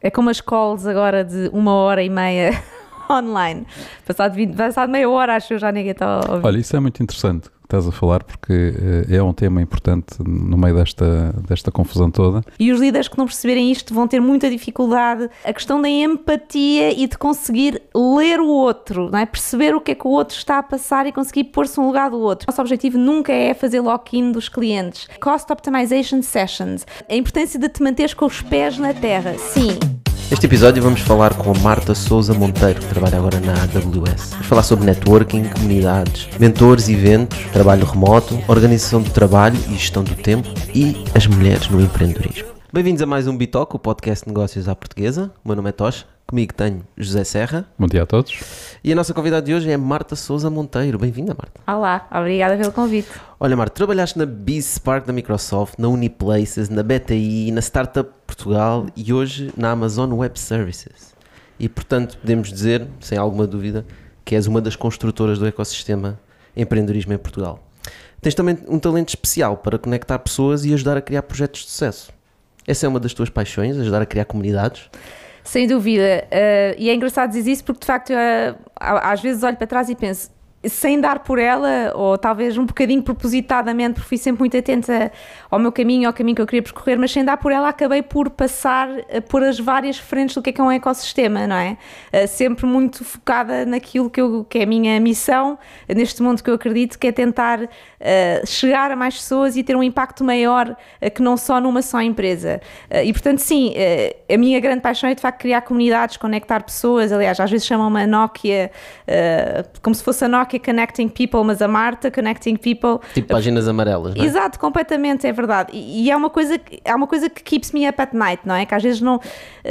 É como as calls agora de uma hora e meia online. Passado, 20, passado meia hora, acho que eu já ninguém está a ouvir. Olha, isso é muito interessante que estás a falar, porque eh, é um tema importante no meio desta, desta confusão toda. E os líderes que não perceberem isto vão ter muita dificuldade. A questão da empatia e de conseguir ler o outro, não é? perceber o que é que o outro está a passar e conseguir pôr-se no lugar do outro. Nosso objetivo nunca é fazer lock-in dos clientes. Cost Optimization Sessions. A importância de te manteres com os pés na terra. Sim. Neste episódio vamos falar com a Marta Souza Monteiro, que trabalha agora na AWS. Vamos falar sobre networking, comunidades, mentores, eventos, trabalho remoto, organização do trabalho e gestão do tempo e as mulheres no empreendedorismo. Bem-vindos a mais um Bitoc, o podcast de negócios à portuguesa. O meu nome é Tosh, comigo tenho José Serra. Bom dia a todos. E a nossa convidada de hoje é Marta Souza Monteiro. Bem-vinda, Marta. Olá, obrigada pelo convite. Olha, Marta, trabalhaste na BizSpark da Microsoft, na Uniplaces, na BTI, na Startup Portugal e hoje na Amazon Web Services. E, portanto, podemos dizer, sem alguma dúvida, que és uma das construtoras do ecossistema empreendedorismo em Portugal. Tens também um talento especial para conectar pessoas e ajudar a criar projetos de sucesso. Essa é uma das tuas paixões, ajudar a criar comunidades? Sem dúvida. Uh, e é engraçado dizer isso porque, de facto, uh, às vezes olho para trás e penso, sem dar por ela, ou talvez um bocadinho propositadamente, porque fui sempre muito atenta ao meu caminho, ao caminho que eu queria percorrer, mas sem dar por ela, acabei por passar uh, por as várias frentes do que é que é um ecossistema, não é? sempre muito focada naquilo que, eu, que é a minha missão, neste mundo que eu acredito, que é tentar uh, chegar a mais pessoas e ter um impacto maior que não só numa só empresa. E portanto, sim, a minha grande paixão é de facto criar comunidades, conectar pessoas. Aliás, às vezes chamam-me a Nokia como se fosse a Nokia Connecting People, mas a Marta Connecting People. Tipo páginas amarelas, não é? Exato, completamente, é verdade. E, e é uma coisa, é uma coisa que keeps me up at night, não é? Que às vezes não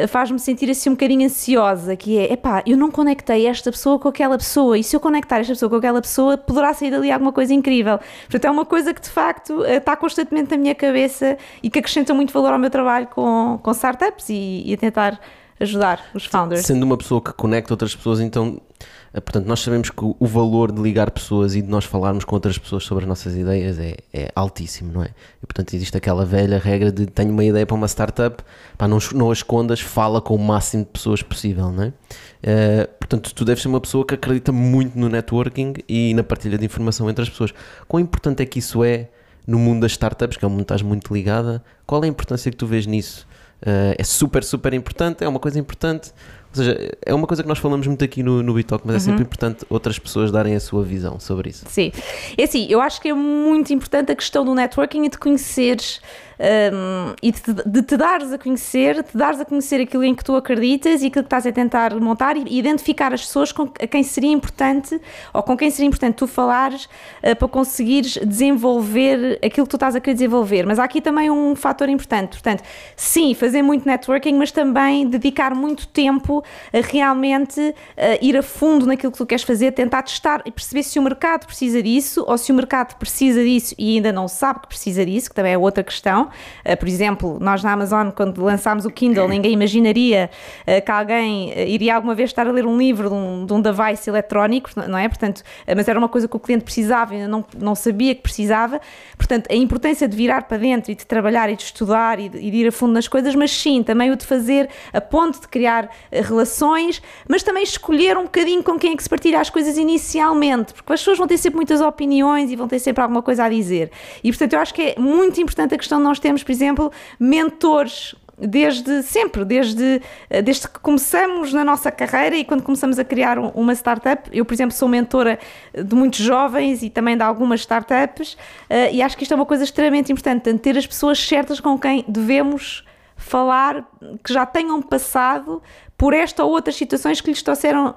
faz-me sentir assim um bocadinho ansiosa, que é, epá, eu não conectei esta pessoa com aquela pessoa, e se eu conectar esta pessoa com aquela pessoa, poderá sair dali alguma coisa incrível. Portanto, é uma coisa que de facto eh, está constantemente na minha cabeça e que acrescenta muito valor ao meu trabalho com, com startups e, e a tentar ajudar os founders. Sendo uma pessoa que conecta outras pessoas, então, eh, portanto, nós sabemos que o valor de ligar pessoas e de nós falarmos com outras pessoas sobre as nossas ideias é, é altíssimo, não é? E, portanto, existe aquela velha regra de tenho uma ideia para uma startup, pá, não, não a escondas, fala com o máximo de pessoas possível, não é? Uh, portanto, tu deves ser uma pessoa que acredita muito no networking e na partilha de informação entre as pessoas. Quão importante é que isso é no mundo das startups, que é um mundo estás muito ligada? Qual é a importância que tu vês nisso? Uh, é super, super importante, é uma coisa importante. Ou seja, é uma coisa que nós falamos muito aqui no, no Bitalk, mas uhum. é sempre uhum. importante outras pessoas darem a sua visão sobre isso. Sim. É assim, eu acho que é muito importante a questão do networking e de conheceres um, e de, de, te dares a conhecer, te dares a conhecer aquilo em que tu acreditas e aquilo que estás a tentar montar e identificar as pessoas com a quem seria importante ou com quem seria importante tu falares uh, para conseguires desenvolver aquilo que tu estás a querer desenvolver. Mas há aqui também um fator importante. Portanto, sim, fazer muito networking, mas também dedicar muito tempo a realmente uh, ir a fundo naquilo que tu queres fazer, tentar testar e perceber se o mercado precisa disso ou se o mercado precisa disso e ainda não sabe que precisa disso, que também é outra questão. Uh, por exemplo, nós na Amazon, quando lançámos o Kindle, ninguém imaginaria uh, que alguém uh, iria alguma vez estar a ler um livro de um, de um device eletrónico, não é? Portanto, mas era uma coisa que o cliente precisava e não, não sabia que precisava. Portanto, a importância de virar para dentro e de trabalhar e de estudar e de, e de ir a fundo nas coisas, mas sim, também o de fazer a ponto de criar relações, mas também escolher um bocadinho com quem é que se partilha as coisas inicialmente, porque as pessoas vão ter sempre muitas opiniões e vão ter sempre alguma coisa a dizer. E portanto, eu acho que é muito importante a questão de nós nós temos, por exemplo, mentores desde sempre, desde, eh, desde que começamos na nossa carreira e quando começamos a criar uma startup. Eu, por exemplo, sou mentora de muitos jovens e também de algumas startups uh, e acho que isto é uma coisa extremamente importante, ter as pessoas certas com quem devemos falar, que já tenham passado por esta ou outras situações que lhes trouxeram,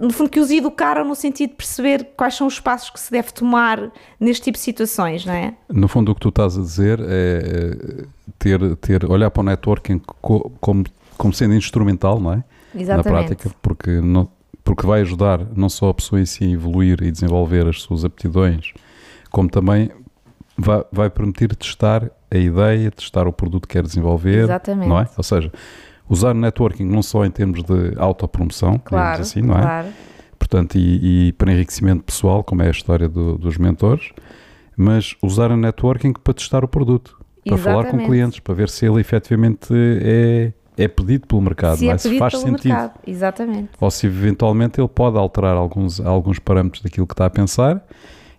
no fundo, que os educaram no sentido de perceber quais são os passos que se deve tomar neste tipo de situações, não é? No fundo, o que tu estás a dizer é, é ter, ter olhar para o networking como, como sendo instrumental, não é? Exatamente. Na prática, porque, não, porque vai ajudar não só a pessoa em si a evoluir e desenvolver as suas aptidões, como também vai, vai permitir testar a ideia, testar o produto que quer desenvolver, Exatamente. não é? Ou seja, usar o networking não só em termos de autopromoção, claro, assim, não é? Claro. Portanto, e, e, para enriquecimento pessoal, como é a história do, dos mentores, mas usar o networking para testar o produto, para Exatamente. falar com clientes, para ver se ele efetivamente é é pedido pelo mercado, se é é? se faz sentido. mercado. Exatamente. Ou se eventualmente ele pode alterar alguns, alguns parâmetros daquilo que está a pensar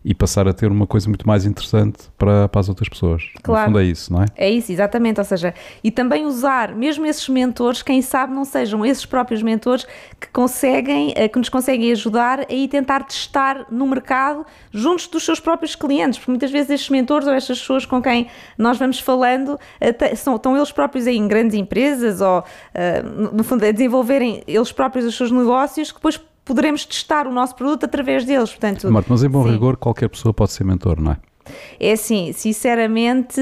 e passar a ter uma coisa muito mais interessante para, para as outras pessoas. Claro. No fundo é isso, não é? É isso, exatamente. Ou seja, e também usar, mesmo esses mentores, quem sabe não sejam esses próprios mentores que conseguem, eh, que nos conseguem ajudar a ir tentar testar no mercado juntos dos seus próprios clientes, porque muitas vezes estes mentores ou estas pessoas com quem nós vamos falando até- são, estão eles próprios em grandes empresas ou, eh, no no fundo, a desenvolverem eles próprios os seus negócios que depois poderemos testar o nosso produto através deles. Portanto, Marco, mas em bom sim. rigor, qualquer pessoa pode ser mentor, não é? É assim, sinceramente,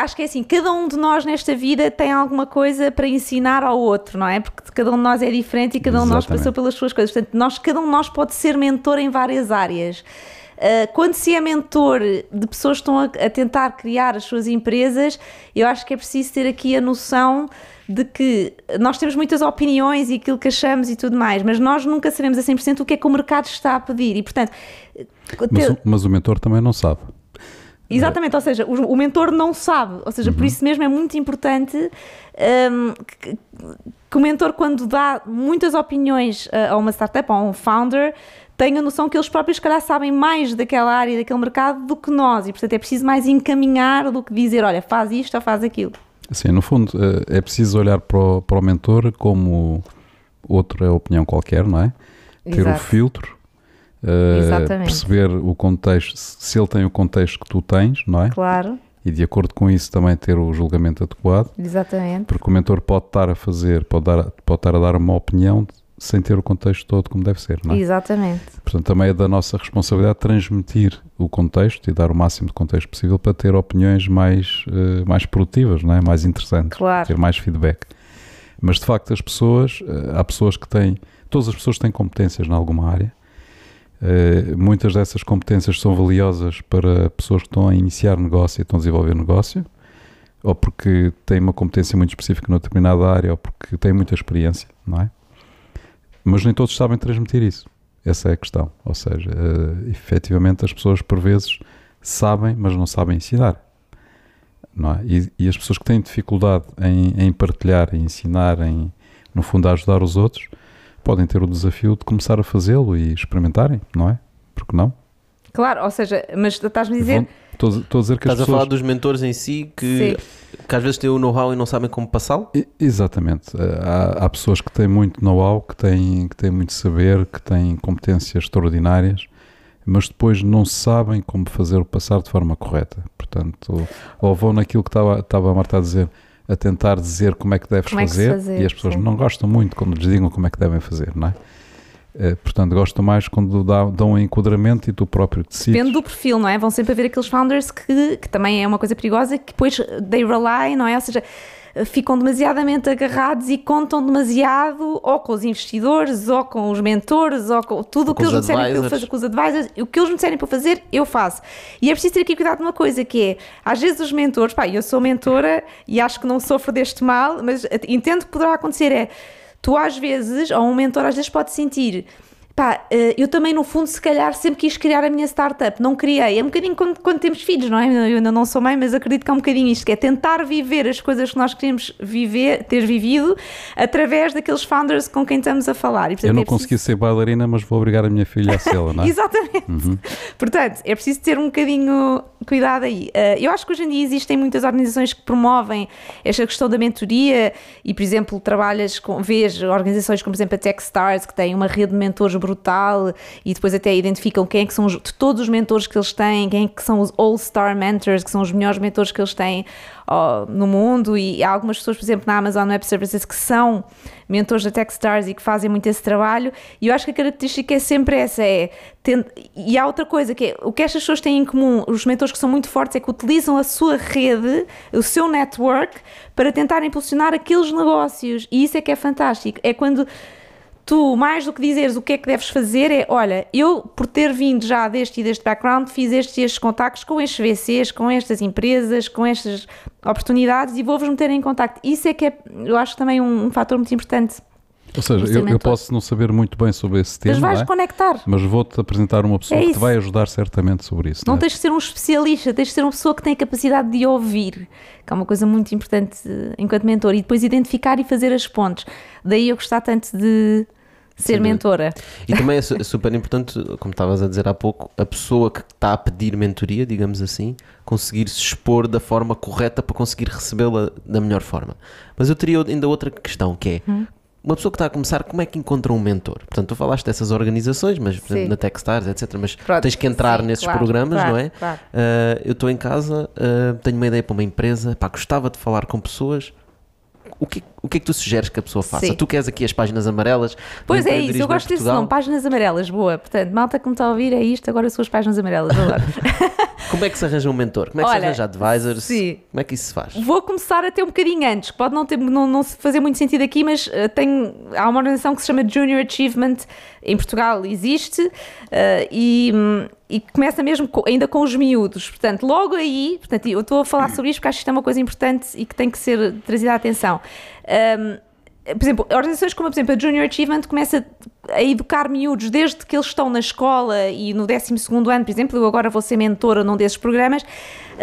acho que é assim, cada um de nós nesta vida tem alguma coisa para ensinar ao outro, não é? Porque cada um de nós é diferente e cada um de nós passou pelas suas coisas. Portanto, nós, cada um de nós pode ser mentor em várias áreas. Uh, quando se é mentor de pessoas que estão a, a tentar criar as suas empresas, eu acho que é preciso ter aqui a noção de que nós temos muitas opiniões e aquilo que achamos e tudo mais, mas nós nunca sabemos a 100% o que é que o mercado está a pedir e, portanto, Mas, o, mas o mentor também não sabe. Exatamente, ou seja, o, o mentor não sabe, ou seja, por isso mesmo é muito importante hum, que, que o mentor, quando dá muitas opiniões a uma startup ou a um founder, tenha a noção que eles próprios, se calhar, sabem mais daquela área, daquele mercado do que nós, e portanto é preciso mais encaminhar do que dizer, olha, faz isto ou faz aquilo. Assim, no fundo, eh, é preciso olhar para o, para o mentor como outra opinião qualquer, não é? Ter o filtro, Exatamente. perceber o contexto, se ele tem o contexto que tu tens, não é? Claro, E de acordo com isso também ter o julgamento adequado, exatamente. porque o mentor pode estar a fazer, pode, dar, pode estar a dar uma opinião sem ter o contexto todo como deve ser, não é? Exatamente. Portanto, também é da nossa responsabilidade transmitir o contexto e dar o máximo de contexto possível para ter opiniões mais, eh, mais produtivas, não é? mais interessantes, Claro. ter mais feedback. Mas de facto, as pessoas, eh, há pessoas que têm, todas as pessoas têm competências em alguma área. Eh, muitas dessas competências são valiosas para pessoas que estão a iniciar negócio e estão a desenvolver negócio, ou porque têm uma competência muito específica numa determinada área, ou porque têm muita experiência, não é? Mas nem todos sabem transmitir isso. Essa é a questão. Ou seja, eh, efetivamente as pessoas por vezes sabem, mas não sabem ensinar. Não é? e, e as pessoas que têm dificuldade em, em partilhar, em ensinar, em, no fundo, a ajudar os outros, podem ter o desafio de começar a fazê-lo e experimentarem, não é? Porque não? Claro, ou seja, mas estás-me a dizer. Vão- Estou estou a dizer que as Estás a pessoas. falar dos mentores em si que, que às vezes têm o know-how e não sabem como passá-lo? Exatamente. Eh, Há, há pessoas que têm muito know-how, que têm, que têm muito saber, que têm competências extraordinárias, mas depois não sabem como fazer o passar de forma correta. Portanto, ou vão naquilo que estava, estava a Marta a dizer, a tentar dizer como é que deves Como é que fazer, fazer, e as pessoas sim. não gostam muito quando lhes digam como é que devem fazer, não é? Eh, Portanto, gostam mais quando dá- dão um enquadramento e tu próprio decides. Depende do perfil, não é? Vão sempre haver aqueles founders que, que também é uma coisa perigosa, que depois they rely, não é? Ou seja, ficam demasiadamente agarrados e contam demasiado ou com os investidores, ou com os mentores, ou com tudo o que eles me disserem para fazer, com os advisors, o que eles me disserem para fazer, eu faço. E é preciso ter aqui cuidado de uma coisa, que é, às vezes os mentores, pá, eu sou mentora e acho que não sofro deste mal, mas entendo que poderá acontecer é, tu às vezes, ou um mentor às vezes pode sentir Pá, eh, eu também no fundo se calhar sempre quis criar a minha startup, não criei, é um bocadinho quando, quando temos filhos, não é? Eu ainda não sou mãe, mas acredito que é um bocadinho isto, que é tentar viver as coisas que nós queremos viver, ter vivido, através daqueles founders com quem estamos a falar. E, portanto, Eu não é preciso- consegui ser bailarina, mas vou obrigar a minha filha a sê-la, não é? Exatamente. Portanto, é preciso ter um bocadinho cuidado aí. Uh, eu acho que hoje em dia existem muitas organizações que promovem esta questão da mentoria e, por exemplo, trabalhas com, vês organizações como, por exemplo, a Techstars, que têm uma rede de mentores brutal e depois até identificam quem é que são os, de todos os mentores que eles têm, quem é que são os All-Star Mentors, que são os melhores mentores que eles têm ó, no mundo. E há algumas pessoas, por exemplo, na Amazon Web Services que são mentores da Techstars e que fazem muito esse trabalho. E eu acho que a característica é sempre essa, é e há outra coisa que é, o que estas pessoas têm em comum, os mentores que são muito fortes é que utilizam a sua rede, o seu network para tentar impulsionar aqueles negócios. E isso é que é fantástico, é quando tu, mais do que dizeres o que é que deves fazer, é olha, eu por ter vindo já deste e deste background, fiz estes e estes contactos com estes VCs, com estas empresas, com estas oportunidades e vou-vos meter em contacto. Isso é que é, eu acho também um, um fator muito importante Ou seja, eu, eu posso não saber muito bem sobre esse tema, Mas vais não é? conectar. mas vou-te apresentar uma pessoa É que te vai ajudar certamente sobre isso. Não não é? tens de ser um especialista, tens de ser uma pessoa que tem a capacidade de ouvir, que é uma coisa muito importante eh, enquanto mentor, e depois identificar e fazer as pontes. Daí eu gostar tanto de ser dúvida. mentora. E também é su- super importante, como estavas a dizer há pouco, a pessoa que está a pedir mentoria, digamos assim, conseguir se expor da forma correta para conseguir recebê-la da melhor forma. Mas eu teria ainda outra questão que é. Hum. Uma pessoa que está a começar, como é que encontra um mentor? Portanto, tu falaste dessas organizações, mas por exemplo, na Techstars, etc. Mas Pronto, tens que entrar sim, nesses claro, programas, claro, não é? claro. Ah, eu estou em casa, ah, tenho uma ideia para uma empresa, pá, gostava de falar com pessoas. O que, o que é que tu sugeres que a pessoa faça? Sim. Tu queres aqui as páginas amarelas? Pois é isso, eu gosto desse nome, páginas amarelas, boa. Portanto, malta que me está a ouvir é isto, agora são as páginas amarelas. Agora. Como é que se arranja um mentor? Como é que Olha, se arranja advisors? sim. Como é que isso se faz? Vou começar até um bocadinho antes, que pode não, ter, não, não fazer muito sentido aqui, mas eh, tem, há uma organização que se chama Junior Achievement, em Portugal existe, eh, e, e começa mesmo co- ainda com os miúdos. Portanto, logo aí, portanto, eu estou a falar sobre isto porque acho que isto é uma coisa importante e que tem que ser trazida à atenção. Hum, por exemplo, organizações como, por exemplo, a Junior Achievement começa a educar miúdos desde que eles estão na escola e no 12º ano, por exemplo, eu agora vou ser mentora num desses programas,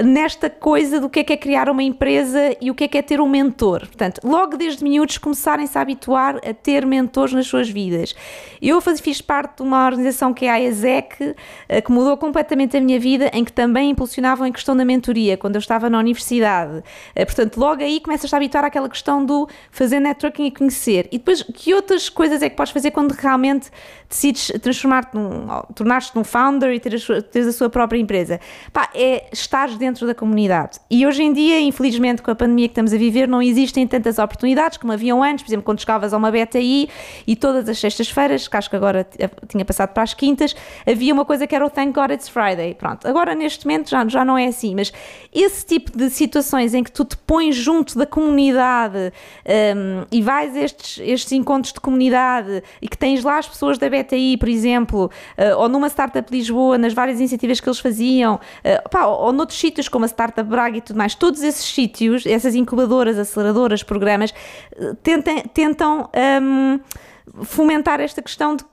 nesta coisa do que é que é criar uma empresa e o que é que é ter um mentor. Portanto, logo desde miúdos começarem-se a habituar a ter mentores nas suas vidas. Eu fiz parte de uma organização que é a ESEC, eh, que mudou completamente a minha vida, em que também impulsionavam a questão da mentoria, quando eu estava na universidade. Eh, Portanto, logo aí começas a habituar àquela questão do fazer networking conhecer. E depois, que outras coisas é que podes fazer quando realmente decides transformar-te num, tornar-te num founder e ter a sua, teres a sua própria empresa? Pá, é estar dentro da comunidade. E hoje em dia, infelizmente, com a pandemia que estamos a viver, não existem tantas oportunidades como haviam antes. Por exemplo, quando chegavas a uma BTI e todas as sextas-feiras, que acho que agora t- tinha passado para as quintas, havia uma coisa que era o Thank God It's Friday. Pronto, agora neste momento já, já não é assim, mas esse tipo de situações em que tu te pões junto da comunidade hum, e vais a estes, estes encontros de comunidade e que tens lá as pessoas da BTI, por exemplo, eh, ou numa Startup Lisboa, nas várias iniciativas que eles faziam, eh, pá, ou, ou noutros sítios como a Startup Braga e tudo mais, todos esses sítios, essas incubadoras, aceleradoras, programas, eh, tentem, tentam. hum, fomentar esta questão de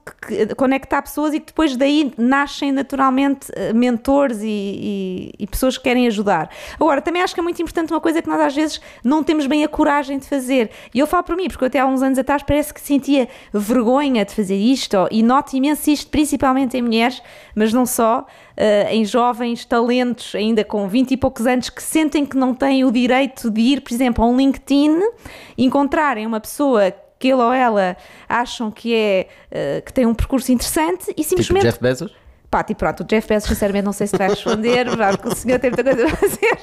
conectar pessoas e que depois daí nascem naturalmente eh, mentores e, e- e pessoas que querem ajudar. Agora, também acho que é muito importante uma coisa que nós às vezes não temos bem a coragem de fazer. E eu falo para mim, porque até há uns anos atrás parece que sentia vergonha de fazer isto e noto imenso isto, principalmente em mulheres, mas não só, eh, em jovens talentos ainda com 20 e poucos anos que sentem que não têm o direito de ir, por exemplo, a um LinkedIn, encontrarem uma pessoa que ele ou ela acham que é eh, que tem um percurso interessante e Tipo simplesmente Jeff Bezos? Pá, tipo, pronto, o Jeff Bezos, sinceramente, não sei se vai responder, porque o senhor tem muita coisa a fazer.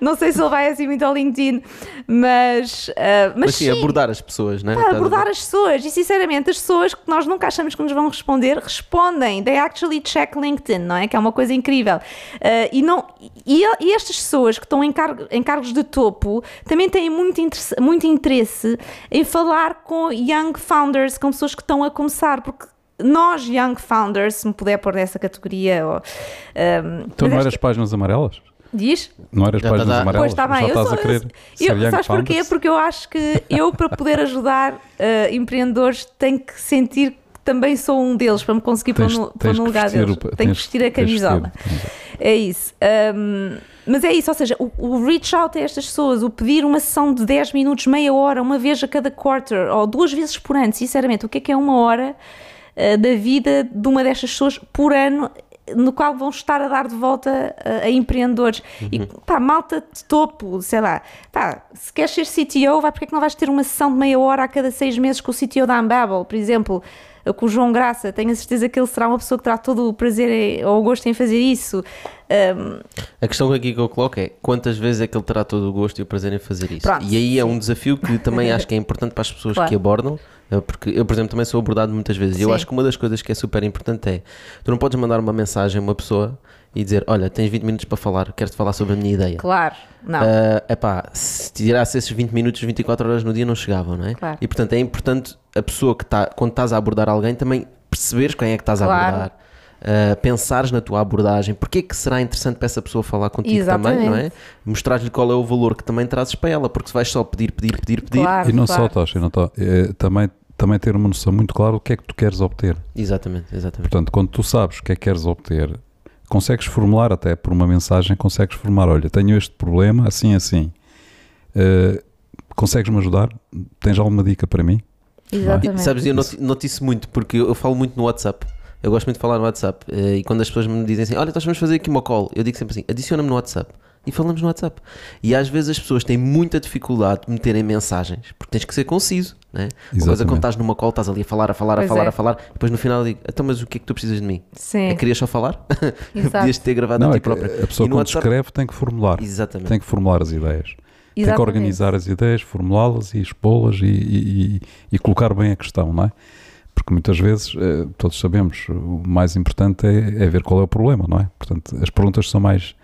Não sei se ele vai assim muito ao LinkedIn, mas. ah, mas, Mas sim, sim, abordar as pessoas, não é? pá, abordar as pessoas. E, sinceramente, as pessoas que nós nunca achamos que nos vão responder, respondem. They actually check LinkedIn, não é? Que é uma coisa incrível. Ah, e, não, e, e estas pessoas que estão em, cargo- em cargos de topo também têm muito muito interesse em falar com young founders, com pessoas que estão a começar, porque nós, young founders, se me puder pôr nessa categoria, ou, Então mas não eras páginas amarelas? diz? Não eras páginas amarelas? Pois está bem, Já eu estás sou, a querer eu, young sabes porquê? Porque eu acho que eu, para poder ajudar eh, empreendedores, tenho que sentir que também sou um deles, para me conseguir pôr Tens- no, pôr no lugar deles. o- tenho que vestir a camisola. vestir. É isso. Ahm, mas é isso, ou seja, o, o reach out a estas pessoas, o pedir uma sessão de 10 minutos, meia hora, uma vez a cada quarter, ou duas vezes por ano, sinceramente, o que é que é uma hora ah, da vida de uma destas pessoas por ano? No qual vão estar a dar de volta a, a empreendedores e pá, malta de topo, sei lá, pá, se queres ser CTO, vai porque é que não vais ter uma sessão de meia hora a cada seis meses com o CTO da Ambabel, por exemplo, com o João Graça, tenho a certeza que ele será uma pessoa que terá todo o prazer ou o gosto em fazer isso. Um, A questão aqui que eu coloco é quantas vezes é que ele terá todo o gosto e o prazer em fazer isso. Pronto, e aí é um desafio que também acho que é importante para as pessoas Claro. que abordam, eh, porque eu, por exemplo, também sou abordado muitas vezes. E eu acho que uma das coisas que é super importante é tu não podes mandar uma mensagem a uma pessoa e dizer: Olha, tens 20 minutos para falar, quero-te falar sobre a minha ideia. claro, não. É epá, se tirasse esses 20 minutos, 24 horas no dia não chegavam, não é? Claro. E portanto é importante a pessoa que está, quando estás a abordar alguém, também perceberes quem é que estás a Claro. abordar. Uh, pensares na tua abordagem, porque é que será interessante para essa pessoa falar contigo também, não é? Exatamente. Mostrar-lhe qual é o valor que também trazes para ela, porque se vais só pedir, pedir, pedir, pedir, claro, E não claro. só, Tocha, não tô, é, também também ter uma noção muito clara do que é que tu queres obter. Exatamente, exatamente. Portanto, quando tu sabes o que é que queres obter, consegues formular até por uma mensagem, consegues formar, olha, tenho este problema, assim, assim. Uh, consegues-me ajudar? Tens alguma dica para mim? Exatamente. E, sabes, eu noti- noto isso muito, porque eu falo muito no WhatsApp. Eu gosto muito de falar no WhatsApp. eh, E quando as pessoas me dizem assim, olha, nós vamos fazer aqui uma call, eu digo sempre assim, adiciona-me no WhatsApp. E falamos no WhatsApp. E às vezes as pessoas têm muita dificuldade de meterem mensagens, porque tens que ser conciso, né? Uma coisa é Exatamente. quando estás numa call, estás ali a falar, a falar, a Pois falar, é. a falar, depois no final eu digo, então mas o que é que tu precisas de mim? Sim, É, querias só falar? Exato. Podias ter gravado Não, a é ti que próprio. a pessoa E quando WhatsApp- escreve tem que formular. Exatamente. Tem que formular as ideias. Tem que Exatamente. organizar as ideias, formulá-las e expô-las e, e- e- e colocar bem a questão, não é? Porque muitas vezes, eh, todos sabemos, o mais importante é, é ver qual é o problema, não é? Portanto, as perguntas são mais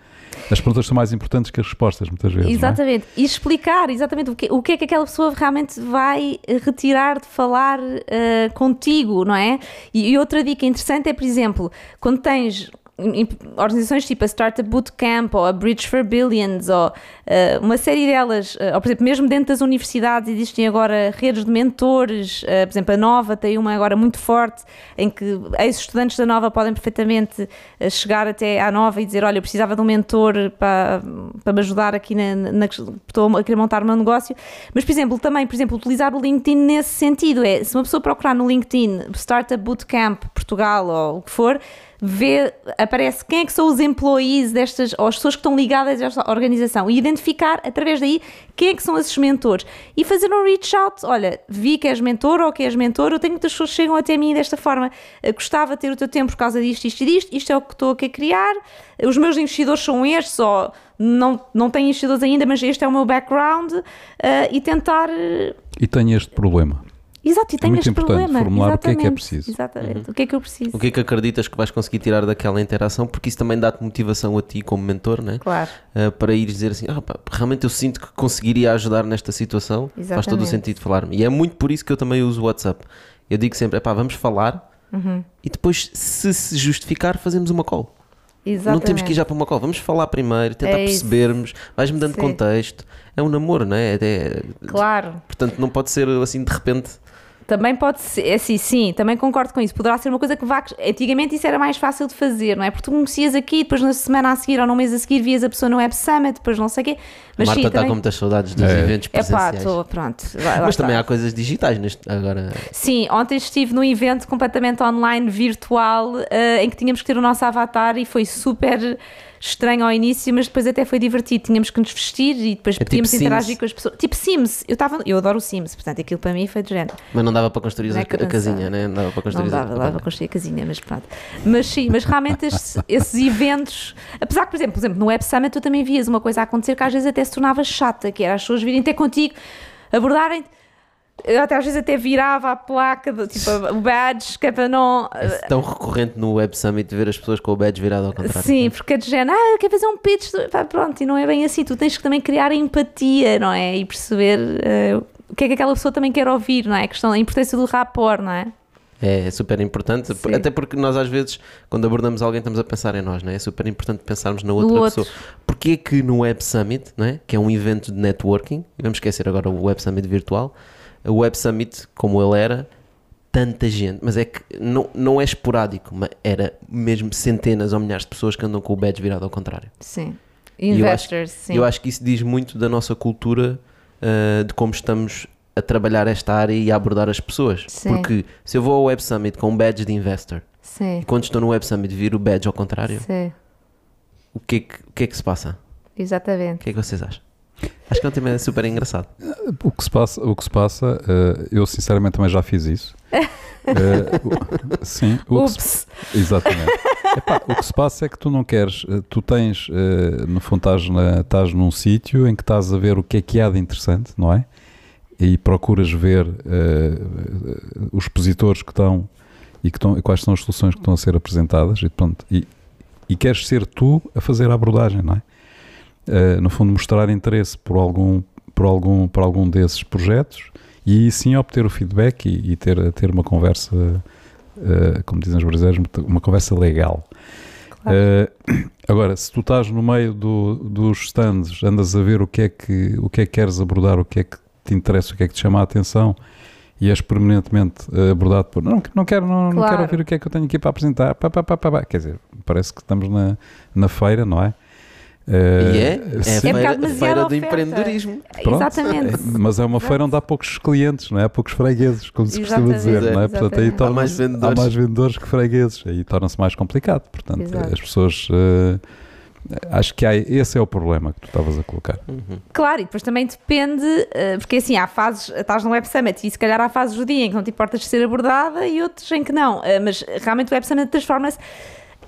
as perguntas são mais importantes que as respostas, muitas vezes. é? Exatamente. E explicar exatamente o que, o que é que aquela pessoa realmente vai retirar de falar eh, contigo, não é? E, e outra dica interessante é, por exemplo, quando tens organizações tipo a Startup Bootcamp ou a Bridge for Billions ou eh, uma série delas, eh, ou por exemplo, mesmo dentro das universidades existem agora redes de mentores, eh, por exemplo, a Nova tem uma agora muito forte em que ex-estudantes da Nova podem perfeitamente chegar até à Nova e dizer, olha, eu precisava de um mentor para, para me ajudar aqui na, na, estou a querer montar o meu negócio, mas por exemplo, também, por exemplo, utilizar o LinkedIn nesse sentido, é, se uma pessoa procurar no LinkedIn Startup Bootcamp Portugal ou o que for, vê, aparece quem é que são os employees destas, ou as pessoas que estão ligadas a esta organização e identificar através daí quem é que são esses mentores e fazer um reach out, olha, vi que és mentor ou que és mentor, eu tenho muitas pessoas que chegam até mim desta forma, "Eu gostava de ter o teu tempo por causa disto, isto e disto, isto é o que estou a querer criar, os meus investidores são estes, ou não, não tenho investidores ainda, mas este é o meu background, eh, e tentar... eh, E tenho este problema. Exato, e tenho muito este importante problema. formular o que é que é Exatamente, preciso. Exatamente, o que é que eu preciso. O que é que acreditas que vais conseguir tirar daquela interação? Porque isso também dá-te motivação a ti como mentor, né? Claro. Uh, para ir dizer assim, ah, pá, realmente eu sinto que conseguiria ajudar nesta situação, faz todo o Exatamente. sentido falar-me. E é muito por isso que eu também uso o WhatsApp. Eu digo sempre, pá, vamos falar Uhum. e depois, se se justificar, fazemos uma call. Exatamente. Não temos que ir já para uma call, vamos falar primeiro, tentar É percebermos, vais-me dando Sim. contexto. É um namoro, não é? É- é- Claro. portanto, não pode ser assim de repente. Também pode ser, é assim, sim, também concordo com isso. Poderá ser uma coisa que vá. Antigamente isso era mais fácil de fazer, não é? Porque tu conhecias aqui, depois na semana a seguir ou no mês a seguir vias a pessoa no Web Summit, depois não sei o quê. Mas a Marta sim, está também. com muitas saudades dos É. eventos É pá, presenciais. estou, pronto. vai- lá Mas está. também há coisas digitais neste, agora. Sim, ontem estive num evento completamente online, virtual, eh, em que tínhamos que ter o nosso avatar e foi super estranho ao início, mas depois até foi divertido. Tínhamos que nos vestir e depois tipo podíamos interagir Sims. com as pessoas. Tipo Sims, eu, tava, eu adoro o Sims, portanto aquilo para mim foi de género. Mas não dava para construir a, Boneca a casinha, né? Não dava para construir Não a- dava, dava para construir a casinha, mas pronto. Mas sim, mas realmente estes- esses eventos, apesar que, por exemplo, por exemplo, no Web Summit tu também vias uma coisa a acontecer que às vezes até se tornava chata, que era as pessoas virem ter contigo, abordarem eu até às vezes até virava a placa, do, tipo o badge, que é para não. É tão recorrente no Web Summit ver as pessoas com o badge virado ao contrário. Sim, porque é de género, ah, quer fazer um pitch, pá, pronto, e não é bem assim. Tu tens que também criar empatia, não é? E perceber eh, o que é que aquela pessoa também quer ouvir, não é? A questão, a importância do rapport, não é? É, é super importante, Sim. até porque nós às vezes, quando abordamos alguém, estamos a pensar em nós, não é? É super importante pensarmos na outra pessoa. Porquê que no Web Summit, não é? que é um evento de networking, vamos esquecer agora o Web Summit virtual, o Web Summit, como ele era, tanta gente, mas é que não, não é esporádico, mas era mesmo centenas ou milhares de pessoas que andam com o badge virado ao contrário. Sim. E eu acho- Investors, sim. Eu acho que isso diz muito da nossa cultura, ah, de como estamos a trabalhar esta área e a abordar as pessoas. Sim. Porque se eu vou ao Web Summit com um badge de investor Sim. e quando estou no Web Summit vir o badge ao contrário, Sim, o que, é que, o que é que se passa? O exatamente. que é que vocês acham? Acho que é um tema super engraçado. O que se passa, o que se passa eh, eu sinceramente também já fiz isso. O- sim, o que se- Ups. exatamente. Epá, o que se passa é que tu não queres, eh, tu tens, eh, no fundo, estás, na- estás num sítio em que estás a ver o que é que há de interessante, não é? E procuras ver os expositores que estão e, que estão, e quais são as soluções que estão a ser apresentadas e, pronto, e, e queres ser tu a fazer a abordagem, não é? Eh, no fundo, mostrar interesse por algum, por algum, por algum desses projetos e sim obter o feedback e, e ter, ter uma conversa, eh, como dizem os brasileiros, uma conversa legal. Claro. Eh, agora, se tu estás no meio do- dos stands, andas a ver o que, é que, o que é que queres abordar, o que é que te interessa, o que é que te chama a atenção e és permanentemente abordado por não, não, quero, não, não Claro. quero ouvir o que é que eu tenho aqui para apresentar. Pá, pá, pá, pá, pá. Quer dizer, parece que estamos na, na feira, não é? E é, é a sim. É feira, demasiada feira do empreendedorismo. Pronto. Exatamente. É, mas é uma feira onde há poucos clientes, não é? Há poucos fregueses, como se costuma Exatamente, dizer, não é? Portanto, aí Há mais vendedores. há mais vendedores que fregueses, aí torna-se mais complicado. Portanto, Exato. as pessoas. eh, acho que há, esse é o problema que tu estavas a colocar. Uhum. Claro, e depois também depende, eh, porque assim, há fases, estás no Web Summit e se calhar há fases do dia em que não te importas de ser abordada e outros em que não, Eh, mas realmente o Web Summit transforma-se,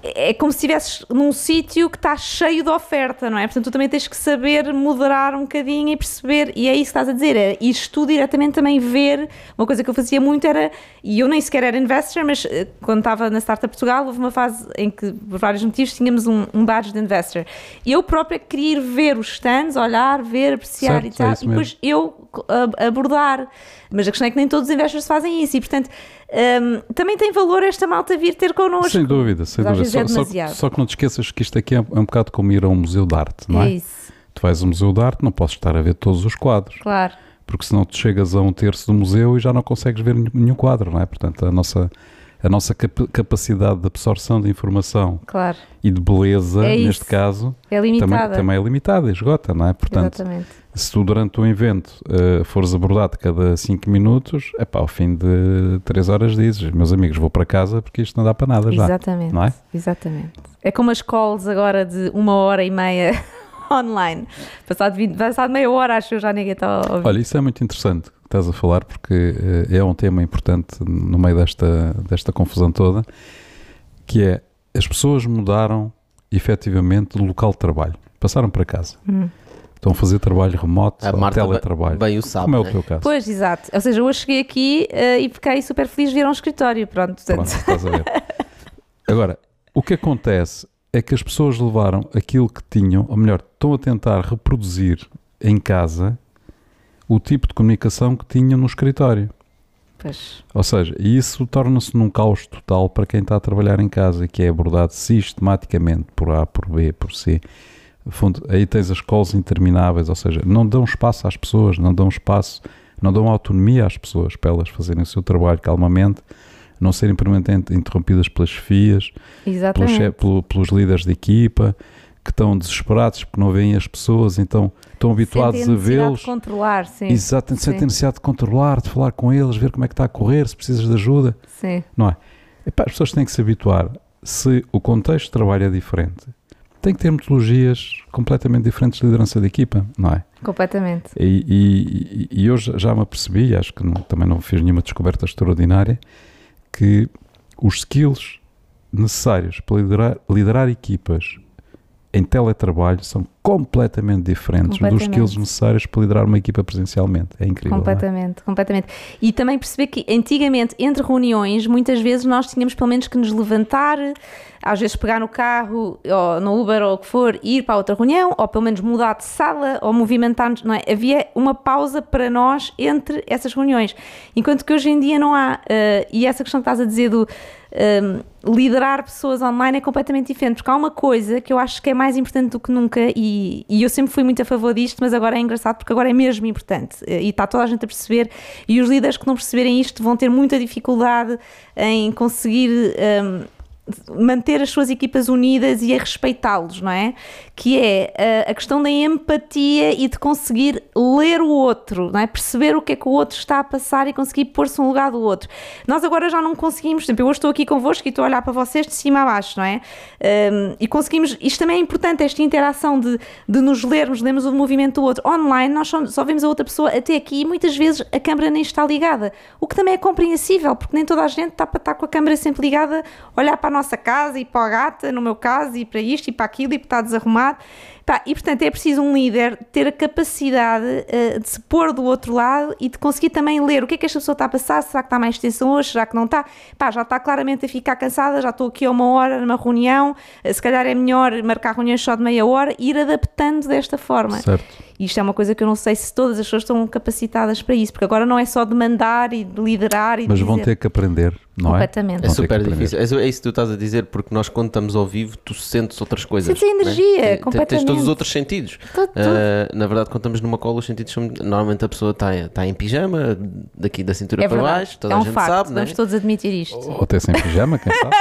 é como se estivesses num sítio que está cheio de oferta, não é? Portanto, tu também tens que saber moderar um bocadinho e perceber, e é isso que estás a dizer, é isto tu diretamente também ver, uma coisa que eu fazia muito era, e eu nem sequer era investor, mas eh, quando estava na Startup Portugal, houve uma fase em que, por vários motivos, tínhamos um, um badge de investor. E eu própria queria ir ver os stands, olhar, ver, apreciar Certo, e tal, é e depois eu a- abordar. Mas a questão é que nem todos os investors fazem isso, e portanto, hum, também tem valor esta malta vir ter connosco. Sem dúvida, sem dúvida. vezes é Só, só, só que não te esqueças que isto aqui é, é um bocado como ir a um museu de arte, não é? É isso, Tu vais a um museu de arte, não podes estar a ver todos os quadros, claro. porque senão tu chegas a um terço do museu e já não consegues ver nenhum quadro, não é? Portanto, a nossa, a nossa cap- capacidade de absorção de informação Claro, e de beleza, É neste caso, é também, também é limitada, esgota, não é? Portanto, Exatamente. se tu durante o evento eh, fores abordado cada 5 minutos, é pá, ao fim de 3 horas dizes, meus amigos, vou para casa porque isto não dá para nada já. Exatamente. não é? Exatamente. É como as calls agora de uma hora e meia online. Passado, 20, passado meia hora, acho que eu já ninguém está a ouvir. Olha, isso é muito interessante estás a falar porque eh, é um tema importante no meio desta, desta confusão toda, que é as pessoas mudaram efetivamente de local de trabalho, passaram para casa, Hum. estão a fazer trabalho remoto, A Marta teletrabalho, Bem o sabe. como é o né? teu caso. Pois, exato. Ou seja, hoje cheguei aqui eh, e fiquei super feliz de vir a um escritório. Pronto, Pronto, estás a ver. Agora, o que acontece é que as pessoas levaram aquilo que tinham, ou melhor, estão a tentar reproduzir em casa o tipo de comunicação que tinham no escritório. pois, Ou seja, e isso torna-se num caos total para quem está a trabalhar em casa, que é abordado sistematicamente por A, por B, por C. Fundo, aí tens as calls intermináveis, ou seja, não dão espaço às pessoas, não dão espaço, não dão autonomia às pessoas para elas fazerem o seu trabalho calmamente, não serem permanentemente interrompidas pelas chefias, pelos, pelos líderes de equipa, que estão desesperados porque não veem as pessoas, então estão habituados a necessidade de vê-los. controlar, sim. Exato, sentem necessidade de controlar, de falar com eles, ver como é que está a correr, se precisas de ajuda. Sim, Não é? Epá, as pessoas têm que se habituar. Se o contexto de trabalho é diferente, tem que ter metodologias completamente diferentes de liderança de equipa, não é? completamente. E, e, e já já me apercebi, acho que não- também não fiz nenhuma descoberta extraordinária, que os skills necessários para liderar, liderar equipas em teletrabalho são completamente diferentes dos Completamente. skills necessários para liderar uma equipa presencialmente. É incrível. é? Completamente, completamente. E também perceber que antigamente, entre reuniões, muitas vezes nós tínhamos pelo menos que nos levantar, às vezes pegar no carro, ou no Uber ou o que for, e ir para outra reunião, ou pelo menos mudar de sala, ou movimentar-nos, não é? Havia uma pausa para nós entre essas reuniões. Enquanto que hoje em dia não há. eh, e essa questão que estás a dizer do um, liderar pessoas online é completamente diferente, porque há uma coisa que eu acho que é mais importante do que nunca, e, e eu sempre fui muito a favor disto, mas agora é engraçado porque agora é mesmo importante, eh, e está toda a gente a perceber, e os líderes que não perceberem isto vão ter muita dificuldade em conseguir. um, manter as suas equipas unidas e a respeitá-los, não é? Que é uh, a questão da empatia e de conseguir ler o outro, não é? Perceber o que é que o outro está a passar e conseguir pôr-se no lugar do outro. Nós agora já não conseguimos, por exemplo, eu hoje estou aqui convosco e estou a olhar para vocês de cima a baixo, não é? Um, e conseguimos, isto também é importante, esta interação de, de nos lermos, lermos o movimento do outro. Online nós só, só vemos a outra pessoa até aqui e muitas vezes a câmara nem está ligada, o que também é compreensível, porque nem toda a gente está para estar com a câmara sempre ligada, olhar para nossa casa e para a gata, no meu caso, e para isto e para aquilo e para estar desarrumado. Pá, e portanto é preciso um líder ter a capacidade uh, de se pôr do outro lado e de conseguir também ler o que é que esta pessoa está a passar, será que está mais tensa hoje, será que não está? Pá, já está claramente a ficar cansada, já estou aqui a uma hora numa reunião, uh, se calhar é melhor marcar reuniões só de meia hora e ir adaptando desta forma. Certo. E isto é uma coisa que eu não sei se todas as pessoas estão capacitadas para isso, porque agora não é só de mandar e de liderar e Mas de vão dizer. ter que aprender, não é? Completamente. É Vão ter super difícil. É, é isso que tu estás a dizer, porque nós, quando estamos ao vivo, tu sentes outras coisas. Sentes a energia, né? Tens completamente. Todos os outros sentidos. Tudo, tudo. Uh, na verdade, quando estamos numa cola, os sentidos são. Normalmente a pessoa está tá em pijama, daqui da cintura é para verdade. baixo, toda é a um gente facto, sabe, né? vamos todos admitir isto. Ou até sem pijama, quem sabe?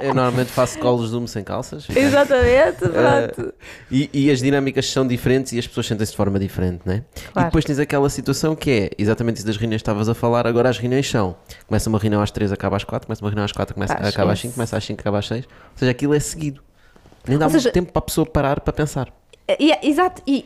Eu normalmente faço colos zoom sem calças. Exatamente, Uh, pronto. e, e as dinâmicas são diferentes e as pessoas sentem-se de forma diferente, né? E Claro. depois tens aquela situação que é exatamente isso das reuniões que estavas a falar. Agora as reuniões são: começa uma reunião às 3, acaba às 4, começa uma reunião às 4, começa, acaba às esquece. 5, começa às 5, acaba às 6. Ou seja, aquilo é seguido. Nem dá Ou muito seja- tempo para a pessoa parar para pensar. E, exato, e,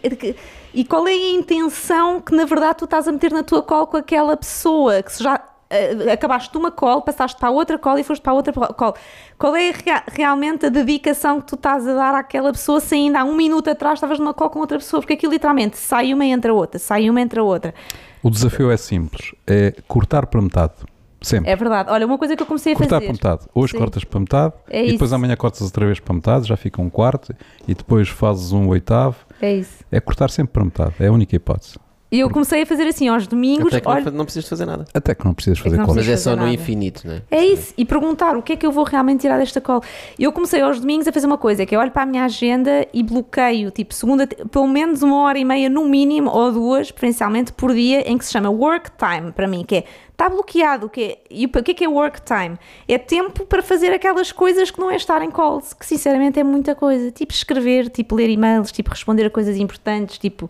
e qual é a intenção que na verdade tu estás a meter na tua call com aquela pessoa que se já eh, acabaste de uma call, passaste para a outra call e foste para a outra call. Qual é rea- realmente a dedicação que tu estás a dar àquela pessoa se ainda há um minuto atrás estavas numa call com outra pessoa? Porque aquilo literalmente sai uma e entra outra, sai uma e entra outra. O desafio é simples: é cortar para metade. Sempre. É verdade. Olha, uma coisa que eu comecei a cortar fazer. para metade. Hoje Sim. cortas para metade É e depois isso. amanhã cortas outra vez para metade, já fica um quarto e depois fazes um oitavo. É isso. É cortar sempre para metade. É a única hipótese. E eu comecei a fazer assim aos domingos. Até que olha, não, não precisas fazer nada. Até que não precisas fazer É não. Mas é só no nada. infinito, né? É isso, e perguntar o que é que eu vou realmente tirar desta call. Eu comecei aos domingos a fazer uma coisa, que eu olho para a minha agenda e bloqueio, tipo, segunda, pelo menos uma hora e meia no mínimo, ou duas, preferencialmente, por dia, em que se chama work time, para mim, que é, está bloqueado, o que é, e o que é que é work time? É tempo para fazer aquelas coisas que não é estar em calls, que sinceramente é muita coisa, tipo escrever, tipo ler e-mails, tipo responder a coisas importantes, tipo,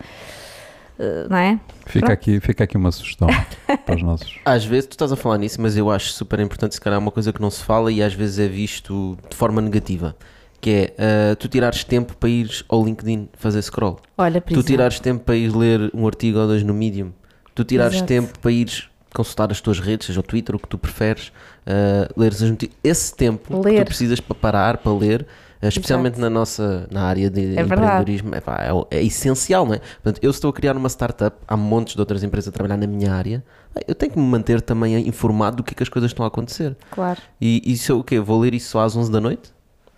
eh, não é? Fica Pronto. aqui, fica aqui uma sugestão para os nossos. Às vezes tu estás a falar nisso, mas eu acho super importante, se calhar, uma coisa que não se fala e às vezes é visto de forma negativa. Que é ah, tu tirares tempo para ires ao LinkedIn fazer scroll. Olha, por Tu exemplo. tirares tempo para ires ler um artigo ou dois no Medium. Tu tirares Exato. tempo para ires consultar as tuas redes, seja o Twitter, o que tu preferes, ah, leres as notícias. Esse tempo que Ler. tu precisas para parar, para ler, ah, especialmente Exato. na nossa na área de É empreendedorismo, é, pá, é é essencial, não é? Portanto, eu estou a criar uma startup, há montes de outras empresas a trabalhar na minha área, eu tenho que me manter também informado do que é que as coisas estão a acontecer. Claro. E isso é o quê? Vou ler isso só às 11 da noite?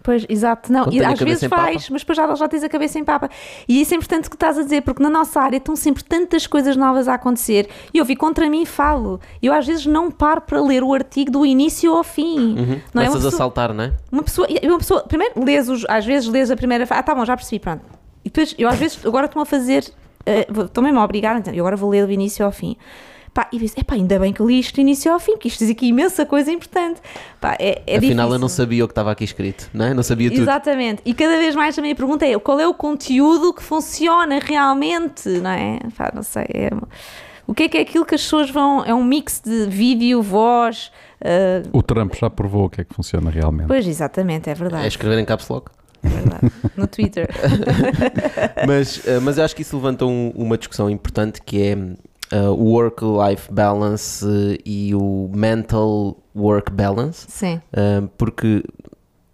Pois, exato. Não, e a às vezes papa. vais, mas depois já, já tens a cabeça em papa. E isso é importante que estás a dizer, porque na nossa área estão sempre tantas coisas novas a acontecer. E eu vi contra mim e falo. Eu às vezes não paro para ler o artigo do início ao fim. Não é Começas a pessoa, saltar, não é? uma pessoa, uma pessoa, primeiro lês os, às vezes lês a primeira ah tá bom, já percebi, pronto. E depois, eu às vezes, agora estou a fazer, vou- estou mesmo a obrigar, então, eu agora vou ler do início ao fim. Pá, e disse, epá, ainda bem que eu li isto do início ao fim, porque isto diz aqui imensa coisa importante. Pá, é, é Afinal, eu difícil. não sabia o que estava aqui escrito, não é? Não sabia tudo. Exatamente. E cada vez mais a minha pergunta é qual é o conteúdo que funciona realmente, não é? Pá, não sei. é- O que é que é aquilo que as pessoas vão. É um mix de vídeo, voz. ah, O Trump já provou o que é que funciona realmente. Pois, exatamente, é É verdade. escrever em caps lock. É verdade. No Twitter. mas, eh, mas eu acho que isso levanta um- uma discussão importante que é o work-life balance eh, e o mental work balance. Sim. Uh, porque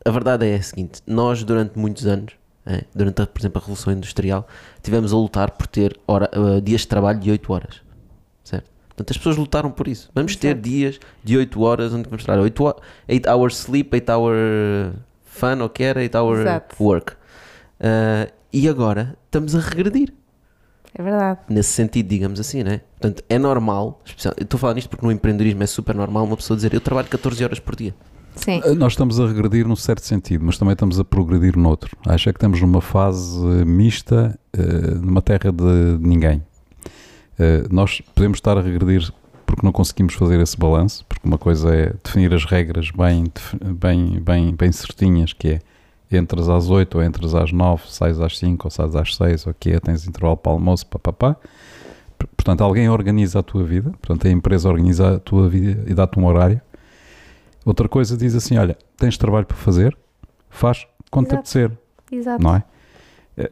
a verdade é a seguinte: nós, durante muitos anos, eh, durante, por exemplo, a Revolução Industrial, tivemos a lutar por ter hora- uh, dias de trabalho de 8 horas. Certo? Portanto, as pessoas lutaram por isso. Vamos ter dias de 8 horas onde vamos trabalhar 8, ho- 8 hours sleep, 8 hour fun, ou que era, 8 hour Exato. work. Uh, e agora estamos a regredir É verdade. nesse sentido, digamos assim, né? Portanto, é normal, especial- eu estou a falar nisto porque no empreendedorismo é super normal uma pessoa dizer eu trabalho 14 horas por dia. Sim. Uh, Nós estamos a regredir num certo sentido, mas também estamos a progredir noutro. Acho é que estamos numa fase uh, mista, uh, numa terra de ninguém. Nós podemos estar a regredir porque não conseguimos fazer esse balanço, porque uma coisa é definir as regras bem, bem, bem, bem certinhas, que é entras às 8 ou entras às 9, sais às 5 ou sais às 6, ou que é, tens intervalo para almoço, papapá. Portanto, alguém organiza a tua vida, portanto, a empresa organiza a tua vida e dá-te um horário. Outra coisa diz assim: olha, tens trabalho para fazer, faz quando te Exato. apetecer, Exato. não é? Eh,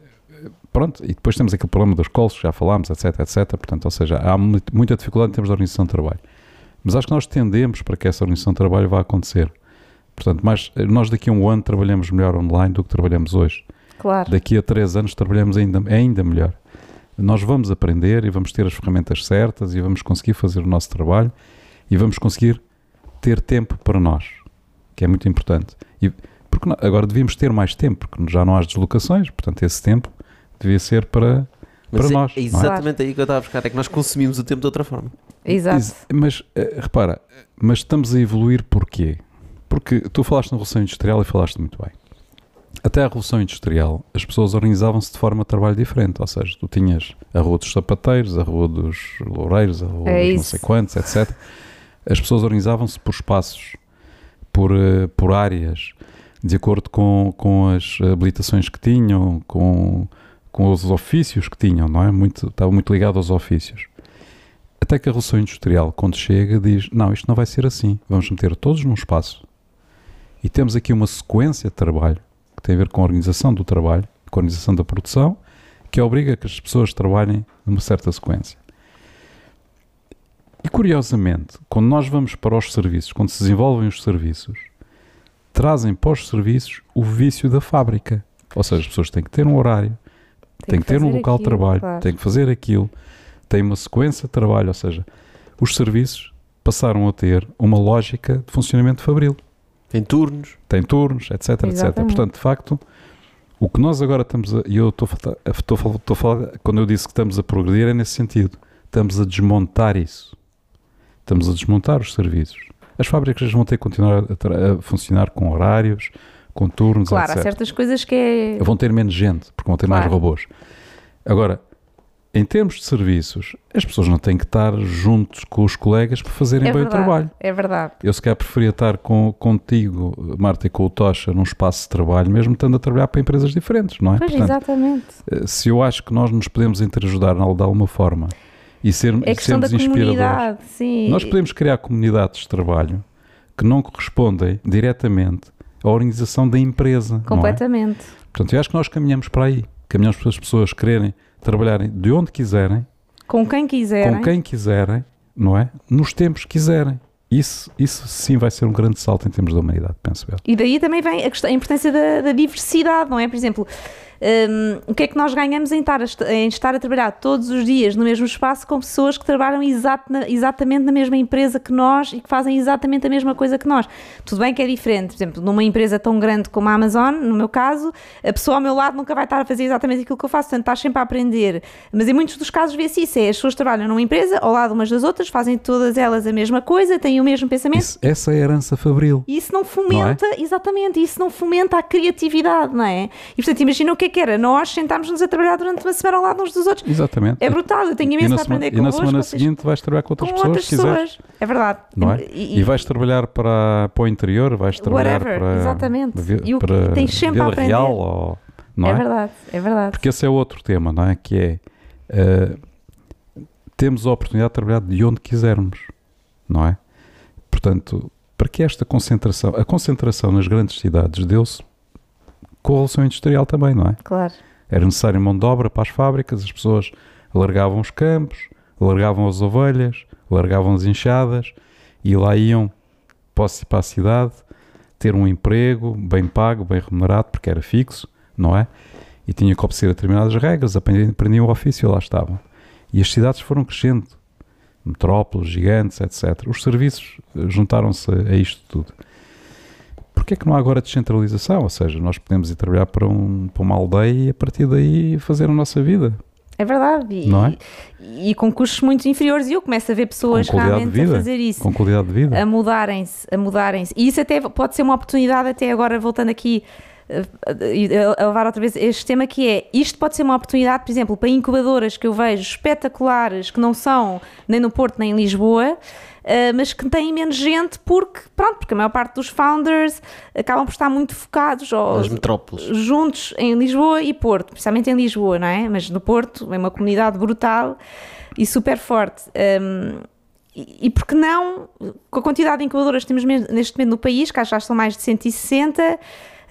Pronto, e depois temos aquele problema dos que já falámos, etc, etc. Portanto, ou seja, há mu- muita dificuldade em termos de organização de trabalho. Mas acho que nós tendemos para que essa organização de trabalho vá acontecer. Portanto, mais, nós daqui a um ano trabalhamos melhor online do que trabalhamos hoje. Claro. Daqui a três anos trabalhamos ainda, ainda melhor. Nós vamos aprender e vamos ter as ferramentas certas e vamos conseguir fazer o nosso trabalho e vamos conseguir ter tempo para nós, que é muito importante. E, porque não- agora devíamos ter mais tempo, porque já não há deslocações, portanto esse tempo devia ser para, Mas para é, nós. é não é? exatamente aí que eu estava a buscar, é que nós consumimos o tempo de outra forma. Exato. Ex- Mas eh, repara, mas estamos a evoluir porquê? Porque tu falaste na Revolução Industrial e falaste muito bem. Até a Revolução Industrial, as pessoas organizavam-se de forma de trabalho diferente. Ou seja, tu tinhas a Rua dos Sapateiros, a Rua dos Loureiros, a Rua É dos não sei quantos, etc. As pessoas organizavam-se por espaços, por, eh, por áreas, de acordo com, com as habilitações que tinham, com, com os ofícios que tinham, não é? Muito, estava muito ligado aos ofícios. Até que a Revolução Industrial, quando chega, diz: não, isto não vai ser assim. Vamos meter todos num espaço. E temos aqui uma sequência de trabalho que tem a ver com a organização do trabalho, com a organização da produção, que obriga que as pessoas trabalhem numa certa sequência. E curiosamente, quando nós vamos para os serviços, quando se desenvolvem os serviços, trazem para os serviços o vício da fábrica. Ou seja, as pessoas têm que ter um horário, têm que, ter um local de trabalho, claro. têm que fazer aquilo, têm uma sequência de trabalho. Ou seja, os serviços passaram a ter uma lógica de funcionamento fabril Tem turnos. tem turnos, etc, etc. Exatamente. Portanto, de facto, o que nós agora estamos a. E eu estou a, estou a fal- estou a falar, quando eu disse que estamos a progredir, é nesse sentido. Estamos a desmontar isso. Estamos a desmontar os serviços. As fábricas vão ter que continuar a, a funcionar com horários, com turnos, Claro, há etc. certas coisas que é. Vão ter menos gente, porque vão ter mais Claro. robôs. Agora, em termos de serviços, as pessoas não têm que estar juntos com os colegas para fazerem É bem verdade, o trabalho. é verdade. Eu se calhar preferia estar com, contigo, Marta, e com o Tocha num espaço de trabalho, mesmo estando a trabalhar para empresas diferentes, não é? Pois, Portanto, exatamente. eh, se eu acho que nós nos podemos interajudar de alguma forma e ser, É da sermos inspiradores, comunidade, sim. nós podemos criar comunidades de trabalho que não correspondem diretamente à organização da empresa, não é? Completamente. Portanto, eu acho que nós caminhamos para aí. Caminhamos para as pessoas quererem trabalharem de onde quiserem, Com quem quiserem. com quem quiserem, não é? Nos tempos que quiserem. Isso, isso sim vai ser um grande salto em termos da humanidade, penso eu. E daí também vem a, questão- a importância da, da diversidade, não é? Por exemplo, hum, o que é que nós ganhamos em estar, a, em estar a trabalhar todos os dias no mesmo espaço com pessoas que trabalham exato na- exatamente na mesma empresa que nós e que fazem exatamente a mesma coisa que nós? Tudo bem que é diferente, por exemplo, numa empresa tão grande como a Amazon, no meu caso, a pessoa ao meu lado nunca vai estar a fazer exatamente aquilo que eu faço, portanto estás sempre a aprender. Mas em muitos dos casos vê-se isso, é as pessoas trabalham numa empresa ao lado umas das outras, fazem todas elas a mesma coisa, têm o mesmo pensamento Isso- essa é a herança fabril. e isso não fomenta, exatamente, isso não fomenta a criatividade, não é? E portanto, imagina o que é que era nós sentarmos-nos a trabalhar durante uma semana ao lado uns dos outros. Exatamente. É brutal, eu tenho imenso semana, aprender e na semana vocês- seguinte vais trabalhar com outras com pessoas, outras pessoas. É verdade. Não é? E, E, vais trabalhar para, para o interior, vais trabalhar Whatever, para, exatamente. E o que para tens sempre a aprender. Real ou, não é é? verdade, é verdade. Porque esse é outro tema, não é? Que é eh, temos a oportunidade de trabalhar de onde quisermos, não é? Portanto, para que esta concentração, a concentração nas grandes cidades deu-se com a Revolução Industrial também, não é? Claro. Era necessário mão de obra para as fábricas, as pessoas largavam os campos, largavam as ovelhas, largavam as enxadas e lá iam para a- cidade ter um emprego bem pago, bem remunerado, porque era fixo, não é? E tinha que obedecer a determinadas regras, aprendiam, o ofício e lá estavam. E as cidades foram crescendo, metrópoles, gigantes, etc. Os serviços eh, juntaram-se a isto tudo. Porquê é que não há agora descentralização? Ou seja, nós podemos ir trabalhar para, um, para uma aldeia e a partir daí fazer a nossa vida. É verdade. E, Não é? e com custos muito inferiores. E eu começo a ver pessoas realmente a vida. fazer isso. Com qualidade de vida. a mudarem-se, a mudarem-se. E isso até pode ser uma oportunidade, até agora voltando aqui eh, a, a levar outra vez este tema que é, isto pode ser uma oportunidade, por exemplo, para incubadoras que eu vejo espetaculares, que não são nem no Porto nem em Lisboa, eh, mas que têm menos gente porque, pronto, porque a maior parte dos founders acabam por estar muito focados ou, Nas metrópoles. juntos em Lisboa e Porto, principalmente em Lisboa, não é? Mas no Porto é uma comunidade brutal e super forte. Um, e, e por que não, com a quantidade de incubadoras que temos neste momento no país, que acho que já são mais de 160,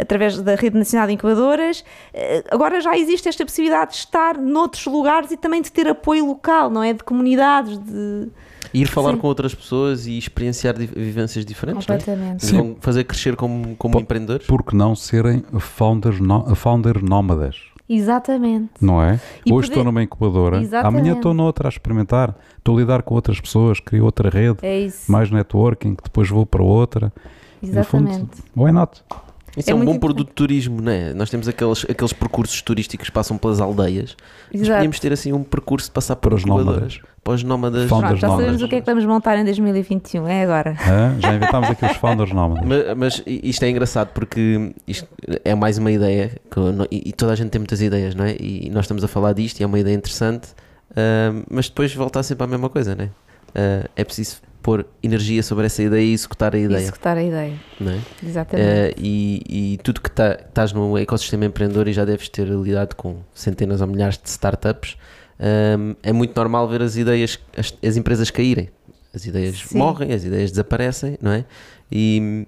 através da Rede Nacional de Incubadoras, eh, agora já existe esta possibilidade de estar noutros lugares e também de ter apoio local, não é? De comunidades, de... Ir falar Sim. com outras pessoas e experienciar vivências diferentes, não é? Completamente. Vão fazer crescer como, como Pô, empreendedores. Por que não serem founders, no, founder nómadas? Exatamente. Não é? E Hoje poder- estou numa incubadora, Exatamente. amanhã estou noutra a experimentar, estou a lidar com outras pessoas, crio outra rede, É isso. mais networking, que depois vou para outra. E, no fundo, Exatamente. why not? Isso é, É um bom produto de turismo, não é? Nós temos aqueles, aqueles percursos turísticos que passam pelas aldeias. Exato. podíamos ter assim um percurso de passar por Para os nómadas. Para os nómadas. Pronto, já sabemos o que é que vamos montar em 2021, é agora. Já inventámos aqui os founders nómadas. Mas, mas isto é engraçado porque isto é mais uma ideia que eu não- e e toda a gente tem muitas ideias, não é? E nós estamos a falar disto e é uma ideia interessante, ah, mas depois voltar sempre à mesma coisa, não é? Ah, é preciso pôr energia sobre essa ideia e executar a ideia, Executar a ideia. não é? Exatamente. Eh, e, e tudo que tá- estás no ecossistema empreendedor e já deves ter lidado com centenas ou milhares de startups, ehm, é muito normal ver as ideias, as, as empresas caírem. As ideias Sim. morrem, as ideias desaparecem, não é? E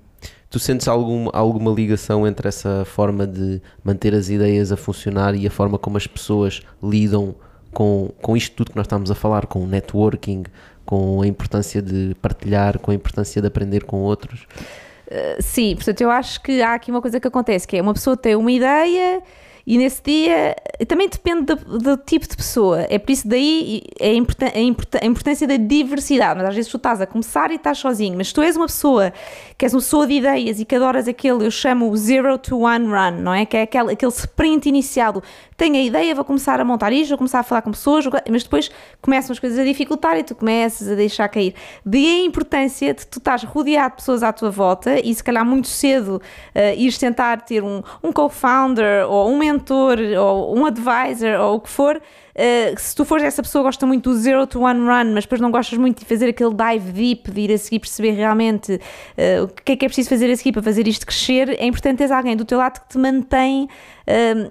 tu sentes algum, alguma ligação entre essa forma de manter as ideias a funcionar e a forma como as pessoas lidam com, com isto tudo que nós estamos a falar, com o networking, com a importância de partilhar, com a importância de aprender com outros? Sim, portanto, eu acho que há aqui uma coisa que acontece, que é uma pessoa tem uma ideia e nesse dia também depende do, do tipo de pessoa. É por isso daí é a, importan- a importância da diversidade. Mas às vezes tu estás a começar e estás sozinho, mas tu és uma pessoa que és uma pessoa de ideias e que adoras aquele, eu chamo o zero to one run, não é? Que é aquele, aquele sprint inicial do tenho a ideia, vou começar a montar isto, vou começar a falar com pessoas, mas depois começam as coisas a dificultar e tu começas a deixar cair. Daí a importância de tu estás rodeado de pessoas à tua volta e se calhar muito cedo uh, ires tentar ter um, um co-founder ou um mentor ou um advisor ou o que for. uh, se tu fores essa pessoa que gosta muito do zero to one run, mas depois não gostas muito de fazer aquele dive deep, de ir a seguir perceber realmente uh, o que é que é preciso fazer a seguir para fazer isto crescer, é importante teres alguém do teu lado que te mantém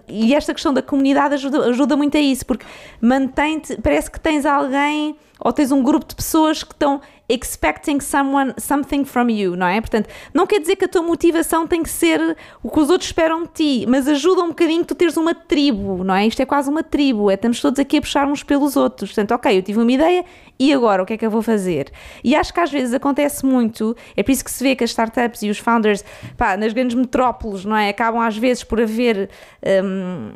e esta questão da comunidade ajuda, ajuda muito a isso, porque mantém-te, parece que tens alguém ou tens um grupo de pessoas que estão expecting someone, something from you, não é? Portanto, não quer dizer que a tua motivação tem que ser o que os outros esperam de ti, mas ajuda um bocadinho tu teres uma tribo, não é? Isto é quase uma tribo, é, estamos todos aqui a puxar uns pelos outros. Portanto, ok, eu tive uma ideia e agora o que é que eu vou fazer? E acho que às vezes acontece muito, é por isso que se vê que as startups e os founders, pá, nas grandes metrópoles, não é? Acabam às vezes por haver, hum,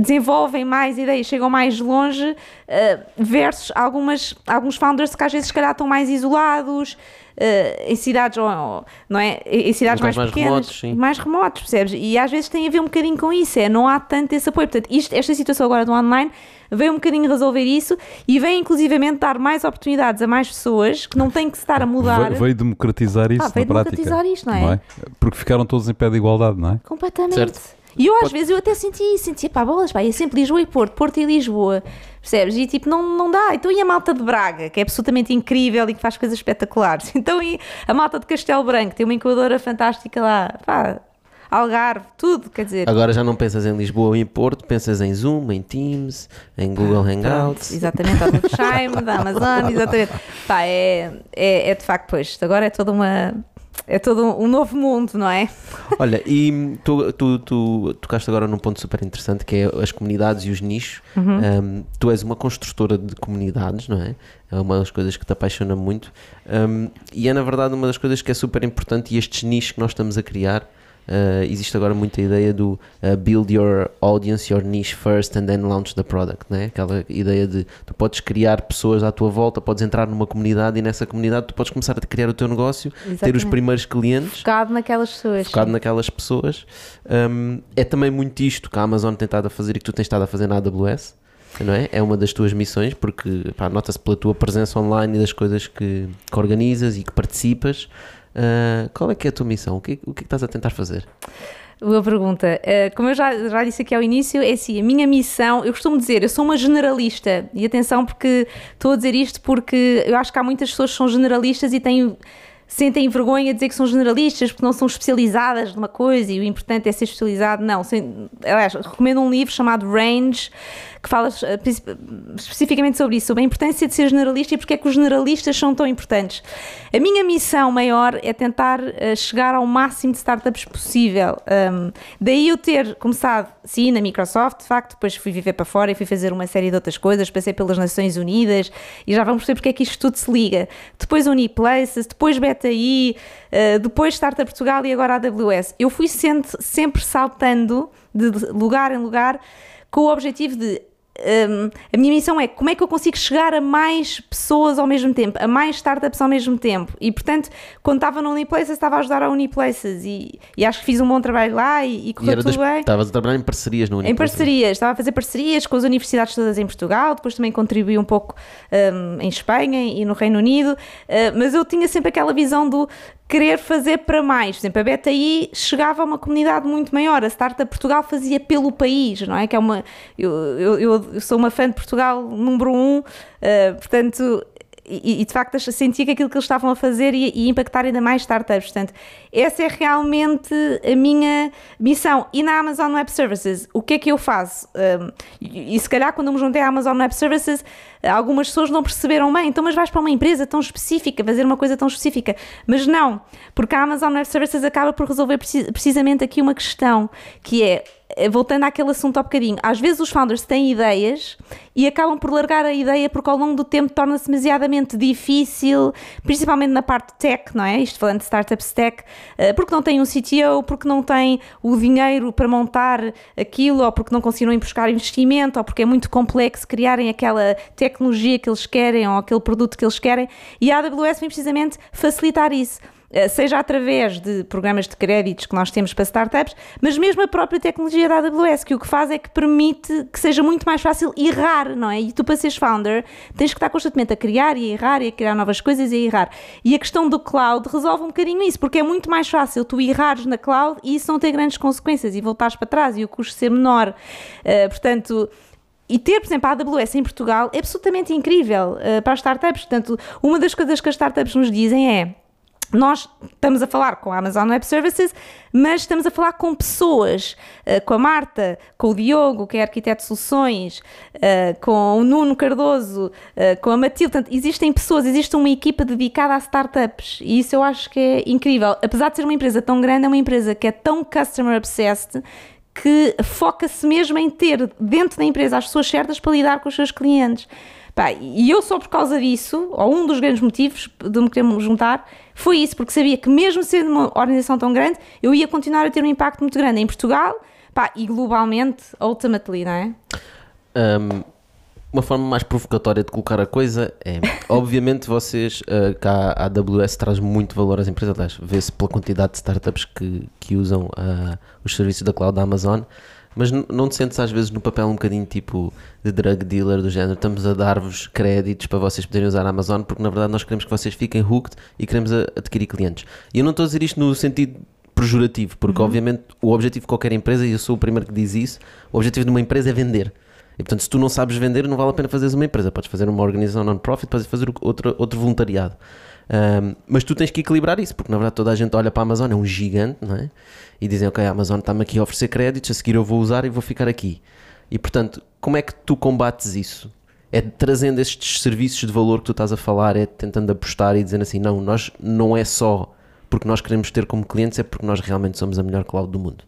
desenvolvem mais ideias, chegam mais longe, uh, versus algumas, alguns founders que às vezes se calhar estão mais isolados, uh, em cidades, ou, não é? Em cidades mais, mais pequenas, remotos, sim. mais remotos, percebes? E às vezes tem a ver um bocadinho com isso, é, não há tanto esse apoio. Portanto, isto, esta situação agora do online veio um bocadinho resolver isso e vem inclusivamente dar mais oportunidades a mais pessoas que não têm que se estar a mudar. Ve- Veio democratizar isso Ah, veio na prática. democratizar isto, não é? Porque ficaram todos em pé de igualdade, não é? Completamente. Certo. E eu às Pode- vezes eu até senti isso, sentia pá, bolas, pá, ia sempre Lisboa e Porto, Porto e Lisboa, percebes? E tipo, não, não dá. Então e a malta de Braga, que é absolutamente incrível e que faz coisas espetaculares. Então e a malta de Castelo Branco, tem uma incubadora fantástica lá, pá, Algarve, tudo, quer dizer. Agora já não pensas em Lisboa ou em Porto, pensas em Zoom, em Teams, em Google Hangouts. Exatamente, ao Chime, da Amazon, exatamente. Pá, é, é, é de facto, pois, agora é toda uma. É todo um novo mundo, não é? Olha, e tu, tu, tu tocaste agora num ponto super interessante que é as comunidades e os nichos. Um, tu és uma construtora de comunidades, não é? É uma das coisas que te apaixona muito. Um, e é na verdade uma das coisas que é super importante e estes nichos que nós estamos a criar. Uh, existe agora muita ideia do uh, build your audience, your niche first and then launch the product, não é? Aquela ideia de tu podes criar pessoas à tua volta, podes entrar numa comunidade e nessa comunidade tu podes começar a criar o teu negócio, ter os Exatamente. primeiros clientes Focado naquelas pessoas. focado sim. naquelas pessoas. Um, é também muito isto que a Amazon tem estado a fazer e que tu tens estado a fazer na AWS, não é? É uma das tuas missões, porque nota-se pela tua presença online e das coisas que, que organizas e que participas. Uh, qual é que é a tua missão? O que, o que é que estás a tentar fazer? Boa pergunta. Uh, como eu já, já disse aqui ao início, é assim, a minha missão, eu costumo dizer, eu sou uma generalista. E atenção, porque estou a dizer isto porque eu acho que há muitas pessoas que são generalistas e têm, sentem vergonha de dizer que são generalistas porque não são especializadas numa coisa e o importante é ser especializado. Não. Sem, aliás, recomendo um livro chamado Range que fala uh, princip- especificamente sobre isso, sobre a importância de ser generalista e porque é que os generalistas são tão importantes. A minha missão maior é tentar uh, chegar ao máximo de startups possível. Um, daí eu ter começado, sim, na Microsoft, de facto, depois fui viver para fora e fui fazer uma série de outras coisas, passei pelas Nações Unidas e já vamos perceber porque é que isto tudo se liga. Depois Uniplaces, depois BetaI, uh, depois Startup Portugal e agora a AWS. Eu fui sempre saltando de lugar em lugar com o objetivo de um, a minha missão é como é que eu consigo chegar a mais pessoas ao mesmo tempo, a mais startups ao mesmo tempo. E portanto, quando estava no Uniplaces, estava a ajudar a Uniplaces e, e acho que fiz um bom trabalho lá e, e correu E tudo bem. Estavas a trabalhar em parcerias no Em Uniplaces. parcerias, estava a fazer parcerias com as universidades todas em Portugal, depois também contribuí um pouco hum, em Espanha e no Reino Unido, uh, mas eu tinha sempre aquela visão do querer fazer para mais. Por exemplo, a BTI chegava a uma comunidade muito maior, a Startup Portugal fazia pelo país, não é? Que é uma, eu, eu, eu- sou uma fã de Portugal número um, uh, portanto. E, e, de facto sentia que aquilo que eles estavam a fazer ia, ia impactar ainda mais startups. Portanto, essa é realmente a minha missão. E na Amazon Web Services, o que é que eu faço? Um, e, e se calhar quando eu me juntei à Amazon Web Services, algumas pessoas não perceberam bem. Então, mas vais para uma empresa tão específica, fazer uma coisa tão específica. Mas não, porque a Amazon Web Services acaba por resolver preci- precisamente aqui uma questão, que é voltando àquele assunto há bocadinho, às vezes os founders têm ideias e acabam por largar a ideia porque ao longo do tempo torna-se demasiadamente difícil, principalmente na parte tech, não é? Isto falando de startups tech, eh, porque não têm um CTO, porque não têm o dinheiro para montar aquilo, ou porque não conseguiram ir buscar investimento, ou porque é muito complexo criarem aquela tecnologia que eles querem ou aquele produto que eles querem, e a AWS vem precisamente facilitar isso. Eh, seja através de programas de créditos que nós temos para startups, mas mesmo a própria tecnologia da AWS, que o que faz é que permite que seja muito mais fácil errar, não é? E tu, para seres founder, tens que estar constantemente a criar e a errar e a criar novas coisas e a errar. E a questão do cloud resolve um bocadinho isso, porque é muito mais fácil tu errares na cloud e isso não ter grandes consequências e voltares para trás e o custo ser menor. Eh, portanto. E ter, por exemplo, a AWS em Portugal é absolutamente incrível eh, para as startups. Portanto, uma das coisas que as startups nos dizem é nós estamos a falar com a Amazon Web Services, mas estamos a falar com pessoas, eh, com a Marta, com o Diogo, que é arquiteto de soluções, eh, com o Nuno Cardoso, eh, com a Matilde. Portanto, existem pessoas, existe uma equipa dedicada a startups e isso eu acho que é incrível. Apesar de ser uma empresa tão grande, é uma empresa que é tão customer obsessed que foca-se mesmo em ter dentro da empresa as pessoas certas para lidar com os seus clientes. Pá, e eu só por causa disso, ou um dos grandes motivos de me querer juntar, foi isso, porque sabia que mesmo sendo uma organização tão grande, eu ia continuar a ter um impacto muito grande em Portugal, pá, e globalmente, ultimately, não é? Um, uma forma mais provocatória de colocar a coisa é, obviamente vocês, uh, cá a AWS traz muito valor às empresas, aliás, vê-se pela quantidade de startups que, que usam uh, os serviços da cloud da Amazon, mas não te sentes às vezes no papel um bocadinho tipo de drug dealer do género, estamos a dar-vos créditos para vocês poderem usar a Amazon, porque na verdade nós queremos que vocês fiquem hooked e queremos adquirir clientes. E eu não estou a dizer isto no sentido pejorativo, porque obviamente o objetivo de qualquer empresa, e eu sou o primeiro que diz isso, o objetivo de uma empresa é vender. E portanto, se tu não sabes vender, não vale a pena fazeres uma empresa. Podes fazer uma organização non-profit, podes fazer outro, outro voluntariado. Um, mas tu tens que equilibrar isso, porque na verdade toda a gente olha para a Amazon, é um gigante, não é? E dizem, ok, a Amazon está-me aqui a oferecer créditos, a seguir eu vou usar e vou ficar aqui. E portanto, como é que tu combates isso? É trazendo estes serviços de valor que tu estás a falar, é tentando apostar e dizendo assim, não, nós não é só porque nós queremos ter como clientes, é porque nós realmente somos a melhor cloud do mundo.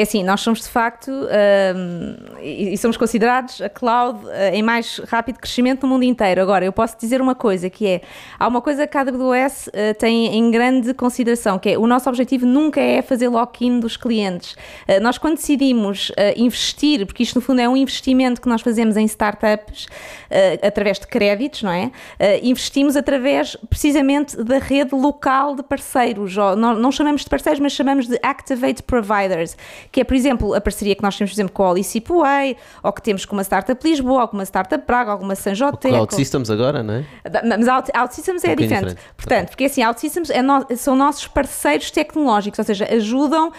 É assim, nós somos de facto um, e, e somos considerados a cloud uh, em mais rápido crescimento no mundo inteiro. Agora, eu posso dizer uma coisa que é, há uma coisa que a AWS uh, tem em grande consideração, que é o nosso objetivo nunca é fazer lock-in dos clientes. Uh, nós quando decidimos investir, porque isto no fundo é um investimento que nós fazemos em startups através de créditos, não é? investimos através precisamente da rede local de parceiros, não, não chamamos de parceiros, mas chamamos de Activate Providers que é, por exemplo, a parceria que nós temos, por exemplo, com a Olicipway, ou que temos com uma startup Lisboa, ou com uma startup Praga, ou com uma Sanjotec. O OutSystems agora, não é? Mas Out, OutSystems é Um diferente. diferente. Portanto, porque assim, a OutSystems é no, são nossos parceiros tecnológicos, ou seja, ajudam, uh,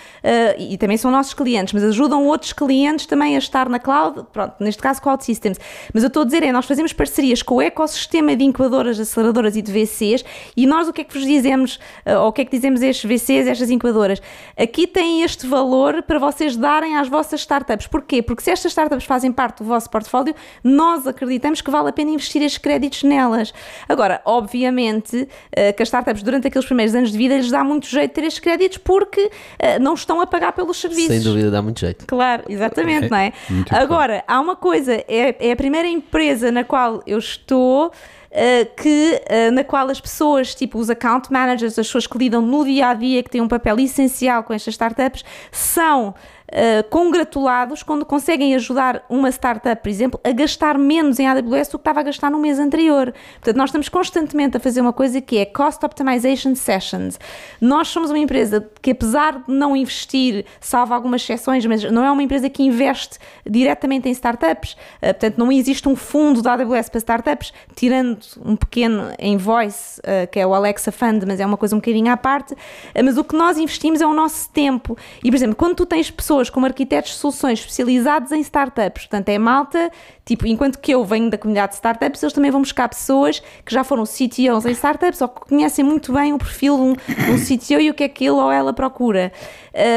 e também são nossos clientes, mas ajudam outros clientes também a estar na cloud, pronto, neste caso com a OutSystems. Mas eu estou a dizer, é, nós fazemos parcerias com o ecossistema de incubadoras, aceleradoras e de VCs, e nós o que é que vos dizemos, uh, ou o que é que dizemos a estes VCs, a estas incubadoras? Aqui tem este valor para vocês darem às vossas startups. Porquê? Porque se estas startups fazem parte do vosso portfólio, nós acreditamos que vale a pena investir estes créditos nelas. Agora, obviamente, uh, que as startups durante aqueles primeiros anos de vida lhes dá muito jeito ter estes créditos porque uh, não estão a pagar pelos serviços. Sem dúvida dá muito jeito. Claro, exatamente, É, não é? Agora, há uma coisa, é, é a primeira empresa na qual eu estou. Uh, que, uh, na qual as pessoas, tipo os account managers, as pessoas que lidam no dia a dia, que têm um papel essencial com estas startups, são uh, congratulados quando conseguem ajudar uma startup, por exemplo, a gastar menos em AWS do que estava a gastar no mês anterior. Portanto, nós estamos constantemente a fazer uma coisa que é Cost Optimization Sessions. Nós somos uma empresa que, apesar de não investir, salvo algumas exceções, mas não é uma empresa que investe diretamente em startups. Uh, portanto, não existe um fundo da AWS para startups, tirando um pequeno em voice, uh, que é o Alexa Fund, mas é uma coisa um bocadinho à parte. mas o que nós investimos é o nosso tempo. E, por exemplo, quando tu tens pessoas como arquitetos de soluções especializados em startups, portanto, é malta, tipo, enquanto que eu venho da comunidade de startups, eles também vão buscar pessoas que já foram CTOs em startups ou que conhecem muito bem o perfil de um, um CTO e o que é que ele ou ela procura.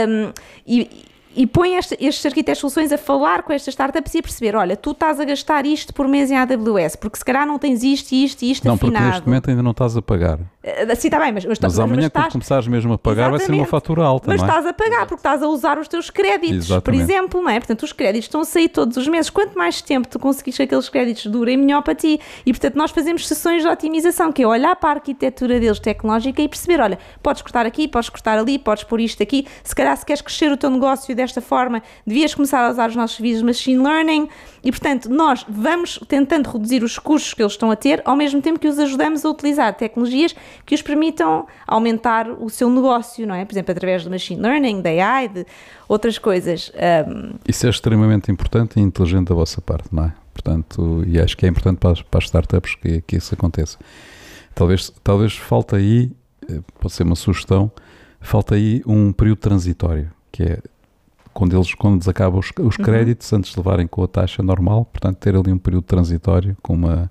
Um, e, e põe este, estes arquitetos de soluções a falar com estas startups e a perceber, olha, tu estás a gastar isto por mês em AWS, porque se calhar não tens isto, isto e isto não, afinado. Não, porque neste momento ainda não estás a pagar. Uh, sim, está bem, mas, mas, mas amanhã mas estás... quando começares mesmo a pagar Exatamente. vai ser uma fatura alta, Mas é? estás a pagar porque estás a usar os teus créditos, Exatamente. por exemplo, não é? Portanto, os créditos estão a sair todos os meses. Quanto mais tempo tu conseguires que aqueles créditos durem, melhor para ti. E, portanto, nós fazemos sessões de otimização, que é olhar para a arquitetura deles tecnológica e perceber, olha, podes cortar aqui, podes cortar ali, podes pôr isto aqui. Se calhar, se queres crescer o teu negócio desta forma, devias começar a usar os nossos serviços de machine learning e, portanto, nós vamos tentando reduzir os custos que eles estão a ter, ao mesmo tempo que os ajudamos a utilizar tecnologias que os permitam aumentar o seu negócio, não é? Por exemplo, através do machine learning, da AI, de outras coisas. Um... Isso é extremamente importante e inteligente da vossa parte, não é? Portanto, e acho que é importante para as, para as startups que, que isso aconteça. Talvez, talvez falta aí, eh, pode ser uma sugestão, falta aí um período transitório, que é quando eles, quando eles acabam os, os uhum. créditos, uhum. antes de levarem com a taxa normal, portanto, ter ali um período transitório com, uma,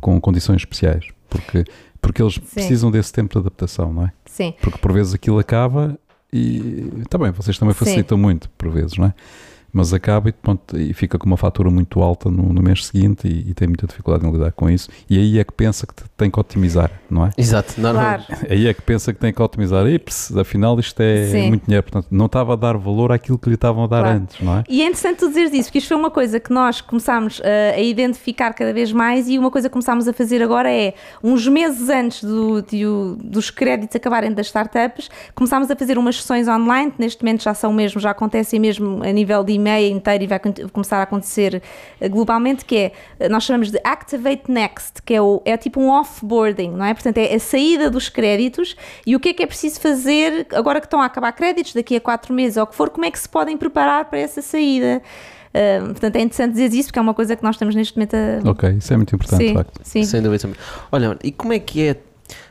com condições especiais, porque, porque eles Sim. precisam desse tempo de adaptação, não é? Sim. Porque por vezes aquilo acaba e também, vocês também facilitam Sim. muito, por vezes, não é? Mas acaba e, pronto, e fica com uma fatura muito alta no, no mês seguinte e, e, tem muita dificuldade em lidar com isso. E aí é que pensa que tem que otimizar, não é? Exato, normal. Claro. Aí é que pensa que tem que otimizar. E afinal isto é Sim. muito dinheiro, portanto não estava a dar valor àquilo que lhe estavam a dar claro. antes, não é? E é interessante tu dizeres isso, porque isto foi uma coisa que nós começámos uh, a identificar cada vez mais e uma coisa que começámos a fazer agora é, uns meses antes do, do, dos créditos acabarem das startups, começámos a fazer umas sessões online, que neste momento já são mesmo, já acontecem mesmo a nível de e-mail inteiro e vai começar a acontecer eh, globalmente, que é, eh, nós chamamos de Activate Next, que é, o, é tipo um offboarding, não é? Portanto, é a saída dos créditos e o que é que é preciso fazer agora que estão a acabar créditos, daqui a quatro meses ou o que for, como é que se podem preparar para essa saída? Uh, portanto, é interessante dizer isso porque é uma coisa que nós estamos neste momento a. Ok, isso é muito importante, sim, de facto. Sim. Sem dúvida. Olha, e como é que é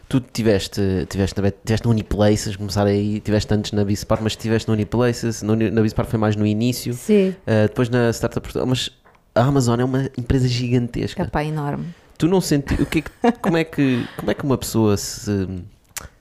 tu tiveste, tiveste, na, tiveste no Uniplaces, começar aí, tiveste antes na Bispar, mas tiveste no Uniplaces, no, na Bispar foi mais no início, Sim. Uh, depois na Startup Portugal, mas a Amazon é uma empresa gigantesca. Capaz, enorme. Tu não senti, o que, é que como é que como é que uma pessoa se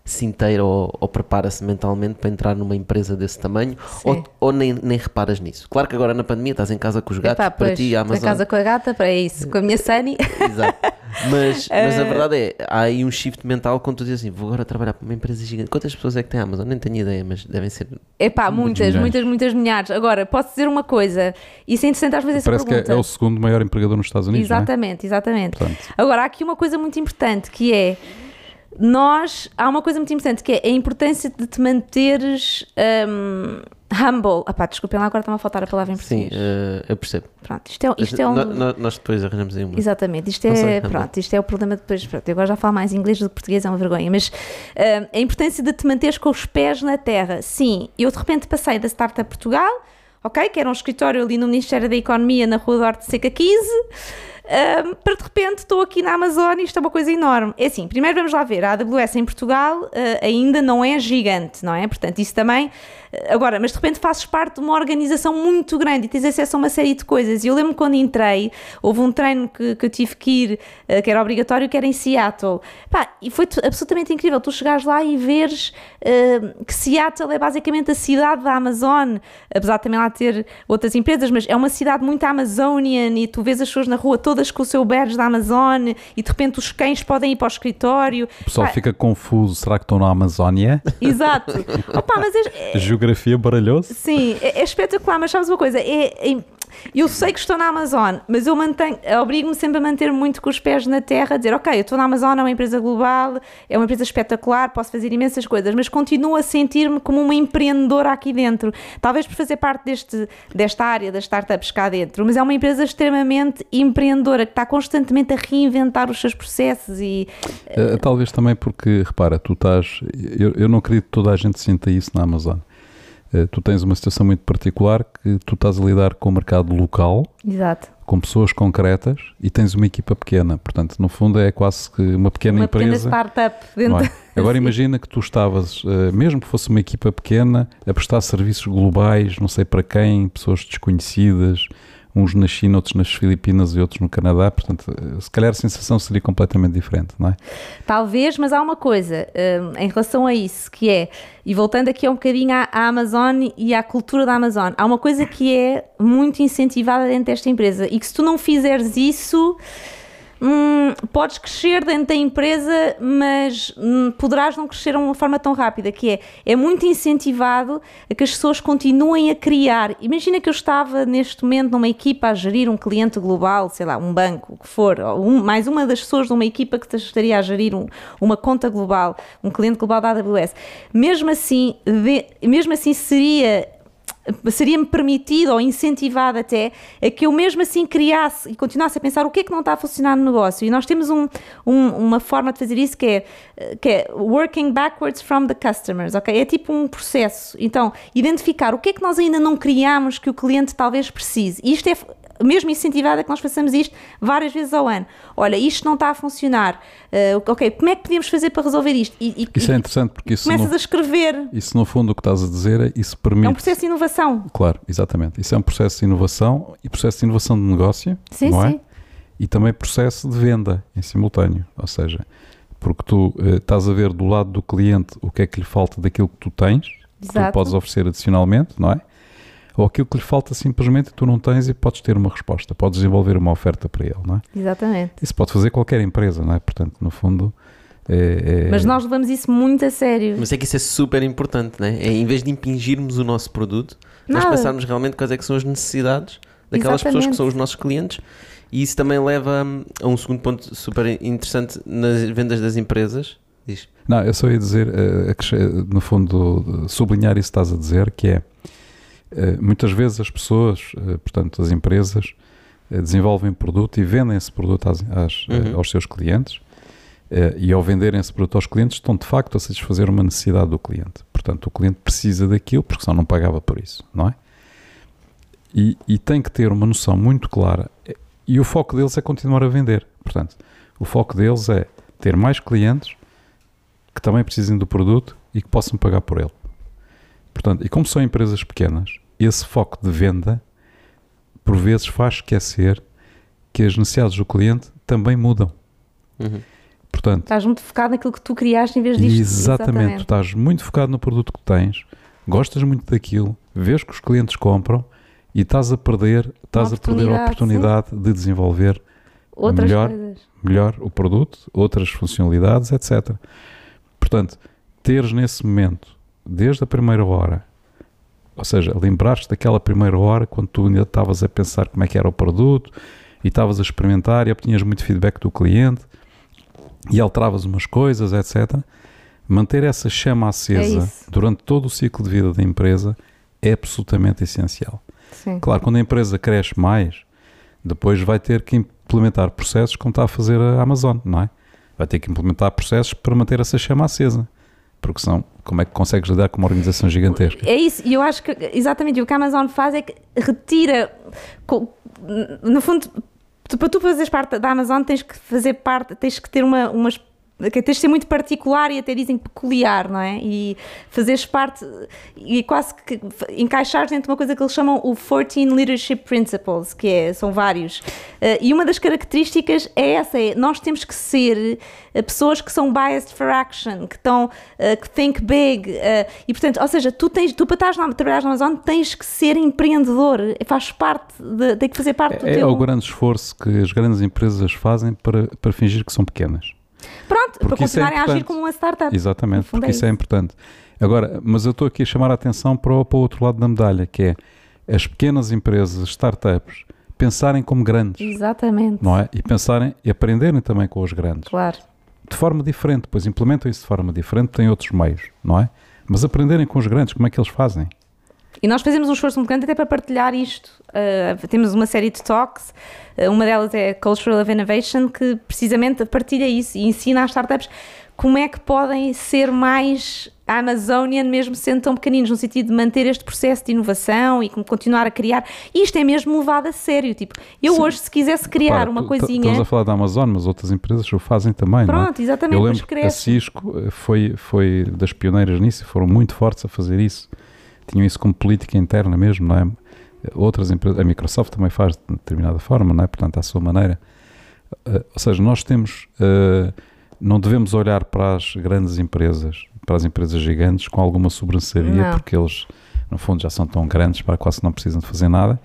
se inteira ou, ou prepara-se mentalmente para entrar numa empresa desse tamanho ou, ou, nem, nem reparas nisso? Claro que agora na pandemia estás em casa com os gatos, Epá, para pois, ti a Amazon. Em casa com a gata, para isso, com a minha Sunny. Exato. Mas, mas a eh, verdade é, há aí um shift mental quando tu dizes assim, vou agora trabalhar para uma empresa gigante. Quantas pessoas é que tem a Amazon? Nem tenho ideia, mas devem ser. Epá, muitas, muitas, muitas, muitas milhares. Agora, posso dizer uma coisa, isso é interessante às vezes Parece essa pergunta. que é, o segundo maior empregador nos Estados Unidos. É? Exatamente, é? exatamente. Portanto. Agora, há aqui uma coisa muito importante que é nós, há uma coisa muito importante que é a importância de te manteres um, humble. Ah pá, desculpem lá, agora está-me a faltar a palavra em português. Sim, uh, eu percebo. Pronto, isto é, isto é um... No, nós depois arranjamos aí uma. Exatamente, isto é, pronto, isto é o problema depois, pronto, eu agora já falo mais inglês do que português, é uma vergonha, mas uh, a importância de te manteres com os pés na terra. Sim, eu de repente passei da Startup Portugal, ok, que era um escritório ali no Ministério da Economia, na Rua Duarte Seca 15, um, para de repente estou aqui na Amazônia e isto é uma coisa enorme. É assim, primeiro vamos lá ver, a AWS em Portugal uh, ainda não é gigante, não é? Portanto, isso também Agora, mas de repente fazes parte de uma organização muito grande e tens acesso a uma série de coisas. E eu lembro quando entrei, houve um treino que, que eu tive que ir, uh, que era obrigatório, que era em Seattle. Pá, e foi absolutamente incrível. Tu chegares lá e veres uh, que Seattle é basicamente a cidade da Amazon, apesar de também lá ter outras empresas, mas é uma cidade muito Amazonian e tu vês as pessoas na rua todas com o seu badge da Amazon e de repente os cães podem ir para o escritório. O pessoal Pá, fica confuso, será que estão na Amazónia? Exato. Opa, mas é, geografia baralhou-se. Sim, é, é, espetacular, mas sabes uma coisa? É, é, eu sei que estou na Amazon, mas eu mantenho, obrigo-me sempre a manter muito com os pés na terra, a dizer, ok, eu estou na Amazon, é uma empresa global, é uma empresa espetacular, posso fazer imensas coisas, mas continuo a sentir-me como uma empreendedora aqui dentro. Talvez por fazer parte deste, desta área das startups cá dentro, mas é uma empresa extremamente empreendedora que está constantemente a reinventar os seus processos e. Uh, talvez também porque, repara, tu estás. Eu, eu não acredito que toda a gente sinta isso na Amazon. Uh, tu tens uma situação muito particular que tu estás a lidar com o mercado local, Exato. com pessoas concretas e tens uma equipa pequena. Portanto, no fundo, é quase que uma pequena uma empresa. Pequena startup dentro. É? Agora imagina que tu estavas, uh, mesmo que fosse uma equipa pequena, a prestar serviços globais, não sei para quem, pessoas desconhecidas, uns na China, outros nas Filipinas e outros no Canadá, portanto, eh, se calhar a sensação seria completamente diferente, não é? Talvez, mas há uma coisa um, em relação a isso, que é, e voltando aqui um bocadinho à, à Amazon e à cultura da Amazon, há uma coisa que é muito incentivada dentro desta empresa e que se tu não fizeres isso hum, podes crescer dentro da empresa, mas hum, poderás não crescer de uma forma tão rápida, que é, é muito incentivado a que as pessoas continuem a criar. Imagina que eu estava neste momento numa equipa a gerir um cliente global, sei lá, um banco, o que for, um, mais uma das pessoas de uma equipa que estaria a gerir um, uma conta global, um cliente global da AWS. Mesmo assim, de, mesmo assim seria seria-me permitido ou incentivado até a que eu mesmo assim criasse e continuasse a pensar o que é que não está a funcionar no negócio. E nós temos um, um, uma forma de fazer isso que é, que é working backwards from the customers, ok? É tipo um processo. Então, identificar o que é que nós ainda não criamos que o cliente talvez precise. E isto é mesmo incentivada que nós façamos isto várias vezes ao ano. Olha, isto não está a funcionar. Uh, ok, como é que podíamos fazer para resolver isto? E, e, isso é interessante porque isso começas no, a escrever. Isso no fundo o que estás a dizer é isso permite. É um processo de inovação. Claro, exatamente. Isso é um processo de inovação e processo de inovação de negócio, sim, não sim. é? E também processo de venda em simultâneo. Ou seja, porque tu uh, estás a ver do lado do cliente o que é que lhe falta daquilo que tu tens, Exato. que tu podes oferecer adicionalmente, não é? Ou aquilo que lhe falta simplesmente tu não tens e podes ter uma resposta, podes desenvolver uma oferta para ele, não é? Exatamente. Isso pode fazer qualquer empresa, não é? Portanto, no fundo. É, é... Mas nós levamos isso muito a sério. Mas é que isso é super importante, não é? é em vez de impingirmos o nosso produto, Nada. nós pensarmos realmente quais é que são as necessidades daquelas Exatamente. pessoas que são os nossos clientes e isso também leva a um segundo ponto super interessante nas vendas das empresas. Diz. Não, eu só ia dizer, eh, no fundo, sublinhar isso que estás a dizer, que é eh, muitas vezes as pessoas, eh, portanto, as empresas, eh, desenvolvem produto e vendem esse produto às, às, uhum. aos seus clientes e ao venderem esse produto aos clientes estão de facto a satisfazer uma necessidade do cliente. Portanto, o cliente precisa daquilo porque senão não pagava por isso, não é? E, e tem que ter uma noção muito clara e o foco deles é continuar a vender. Portanto, o foco deles é ter mais clientes que também precisem do produto e que possam pagar por ele. Portanto, e como são empresas pequenas, esse foco de venda por vezes faz esquecer que as necessidades do cliente também mudam. Uhum. Portanto, estás muito focado naquilo que tu criaste em vez disto. Exatamente, exatamente. tu estás muito focado no produto que tens, gostas muito daquilo, vês que os clientes compram e estás a perder, estás a perder a oportunidade sim. de desenvolver outras melhor, coisas. melhor o produto, outras funcionalidades, etc. Portanto, teres nesse momento desde a primeira hora. Ou seja, lembraste daquela primeira hora quando tu ainda estavas a pensar como é que era o produto e estavas a experimentar e obtinhas muito feedback do cliente e alteravas umas coisas, etc. Manter essa chama acesa é durante todo o ciclo de vida da empresa é absolutamente essencial. Sim. Claro, quando a empresa cresce mais, depois vai ter que implementar processos como está a fazer a Amazon, não é? Vai ter que implementar processos para manter essa chama acesa porque senão como é que consegues lidar com uma organização gigantesca? É isso, e eu acho que exatamente o que a Amazon faz é que retira, no fundo, para tu fazeres parte da Amazon tens que fazer parte, tens que ter uma, umas que tens de ser muito particular e até dizem peculiar, não é? E fazeres parte e quase que encaixares dentro de uma coisa que eles chamam o 14 Leadership Principles, que é, são vários. Uh, e uma das características é essa: é, nós temos que ser uh, pessoas que são biased for action, que estão, uh, que think big. e portanto, ou seja, tu, tens, tu para estar na, trabalhar na Amazon tens que ser empreendedor, faz parte, de, tem que fazer parte do é, teu. É o grande esforço que as grandes empresas fazem para, para fingir que são pequenas. Pronto, porque para é continuarem é a agir como uma startup. Exatamente, porque é isso é importante. Agora, mas eu estou aqui a chamar a atenção para o, para o outro lado da medalha, que é as pequenas empresas, as startups, pensarem como grandes, Exatamente. não é? E pensarem e aprenderem também com os grandes. Claro. De forma diferente, pois implementam isso de forma diferente, têm outros meios, não é? Mas aprenderem com os grandes, como é que eles fazem? E nós fazemos um esforço muito grande até para partilhar isto. Uh, temos uma série de talks, uh, uma delas é Cultural of Innovation, que precisamente partilha isso e ensina às startups como é que podem ser mais Amazonian, mesmo sendo tão pequeninos, no sentido de manter este processo de inovação e continuar a criar. E isto é mesmo levado a sério. Tipo, eu Sim. hoje, se quisesse criar Repara, uma coisinha. Estamos a falar da Amazon, mas outras empresas o fazem também. Pronto, é? exatamente. Eu lembro que a Cisco eh, foi, foi das pioneiras nisso e foram muito fortes a fazer isso. Tinham isso como política interna mesmo, não é? Outras empresas, a Microsoft também faz de determinada forma, não é? Portanto, à sua maneira. Uh, ou seja, nós temos. Uh, não devemos olhar para as grandes empresas, para as empresas gigantes, com alguma sobranceria, porque eles, no fundo, já são tão grandes para quase não precisam de fazer nada.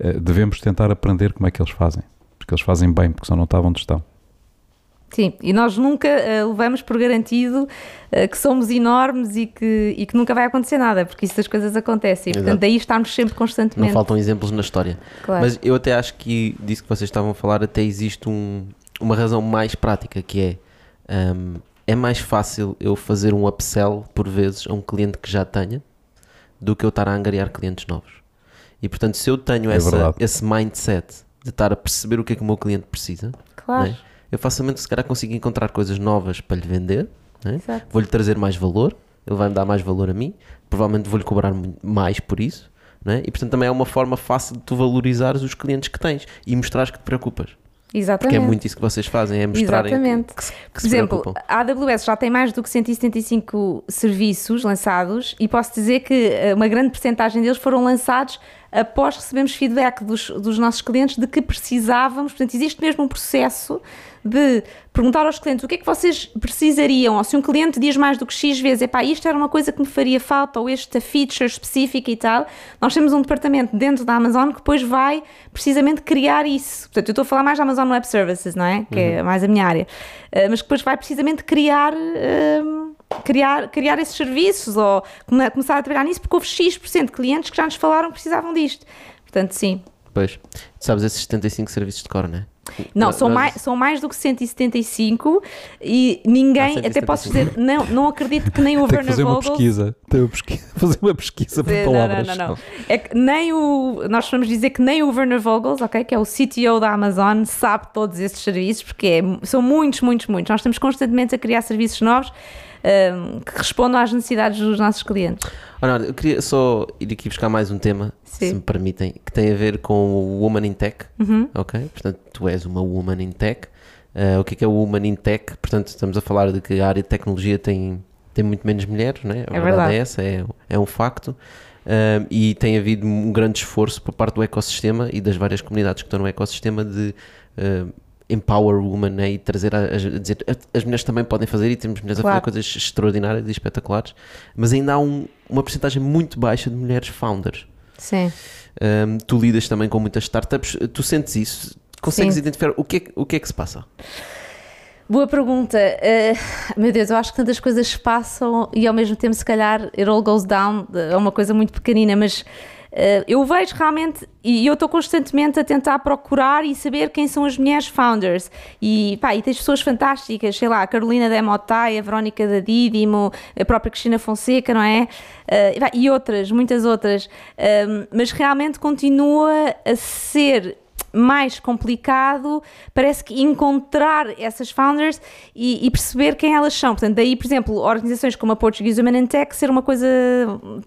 Uh, devemos tentar aprender como é que eles fazem, porque eles fazem bem, porque só não estavam onde estão. Sim, e nós nunca uh, levamos por garantido uh, que somos enormes e que, e que nunca vai acontecer nada, porque isso das coisas acontecem. E, portanto, daí estamos sempre constantemente. Não faltam exemplos na história. Claro. Mas eu até acho que disso que vocês estavam a falar, até existe um, uma razão mais prática que é um, é mais fácil eu fazer um upsell por vezes a um cliente que já tenha do que eu estar a angariar clientes novos. E portanto, se eu tenho é essa, esse mindset de estar a perceber o que é que o meu cliente precisa, claro. né, eu facilmente se calhar consigo encontrar coisas novas para lhe vender, né? vou-lhe trazer mais valor, ele vai me dar mais valor a mim, provavelmente vou-lhe cobrar mais por isso, né? e portanto também é uma forma fácil de tu valorizares os clientes que tens e mostrares que te preocupas. Exatamente. Porque é muito isso que vocês fazem, é mostrarem Exatamente. que, que, que Por exemplo, a AWS já tem mais do que 175 serviços lançados e posso dizer que eh, uma grande porcentagem deles foram lançados após recebermos feedback dos, dos nossos clientes de que precisávamos. Portanto, existe mesmo um processo de perguntar aos clientes o que é que vocês precisariam, ou se um cliente diz mais do que X vezes, epá, isto era uma coisa que me faria falta, ou esta feature específica e tal, nós temos um departamento dentro da Amazon que depois vai precisamente criar isso. Portanto, eu estou a falar mais da Amazon Web Services, não é? Que é uhum. é mais a minha área. Uh, mas que depois vai precisamente criar... Uh, criar, criar esses serviços ou começar a trabalhar nisso porque houve X% de clientes que já nos falaram que precisavam disto. Portanto, sim. Pois, sabes esses 75 serviços de core, não é? Não, são, mais, são mais do que 175 e ninguém, ah, até posso dizer, não, não acredito que nem o Werner fazer Vogels... Uma pesquisa, Tenho pesquisa, fazer uma pesquisa por palavras. Não, não, não, É que nem o, nós vamos dizer que nem o Werner Vogels, ok, que é o CTO da Amazon, sabe todos esses serviços, porque é, são muitos, muitos, muitos. Nós estamos constantemente a criar serviços novos um, que respondam às necessidades dos nossos clientes. Olha, eu queria só ir aqui buscar mais um tema, Sim. se me permitem, que tem a ver com o Woman in Tech, uhum. ok? Portanto, tu és uma Woman in Tech. Uh, o que é, que é o Woman in Tech? Portanto, estamos a falar de que a área de tecnologia tem, tem muito menos mulheres, né? a é verdade, verdade é essa, é, é um facto. Uh, e tem havido um grande esforço por parte do ecossistema e das várias comunidades que estão no ecossistema de uh, empower woman né, e trazer a, a, dizer as mulheres também podem fazer e temos mulheres claro. a fazer coisas extraordinárias e espetaculares, mas ainda há um, uma porcentagem muito baixa de mulheres founders. Sim. Um, tu lidas também com muitas startups, tu sentes isso? Consegues Sim. identificar o que, é, o que é que se passa? Boa pergunta. Uh, meu Deus, eu acho que tantas coisas se passam e ao mesmo tempo, se calhar, it all goes down, é uma coisa muito pequenina, mas eu vejo realmente, e eu estou constantemente a tentar procurar e saber quem são as mulheres founders. E, pá, e tens pessoas fantásticas, sei lá, a Carolina da Motai, a Verónica da Didimo, a própria Cristina Fonseca, não é? Uh, e outras, muitas outras. Uh, mas realmente continua a ser mais complicado, parece que encontrar essas founders e, e, perceber quem elas são. Portanto, daí, por exemplo, organizações como a Portuguese Women in Tech ser uma coisa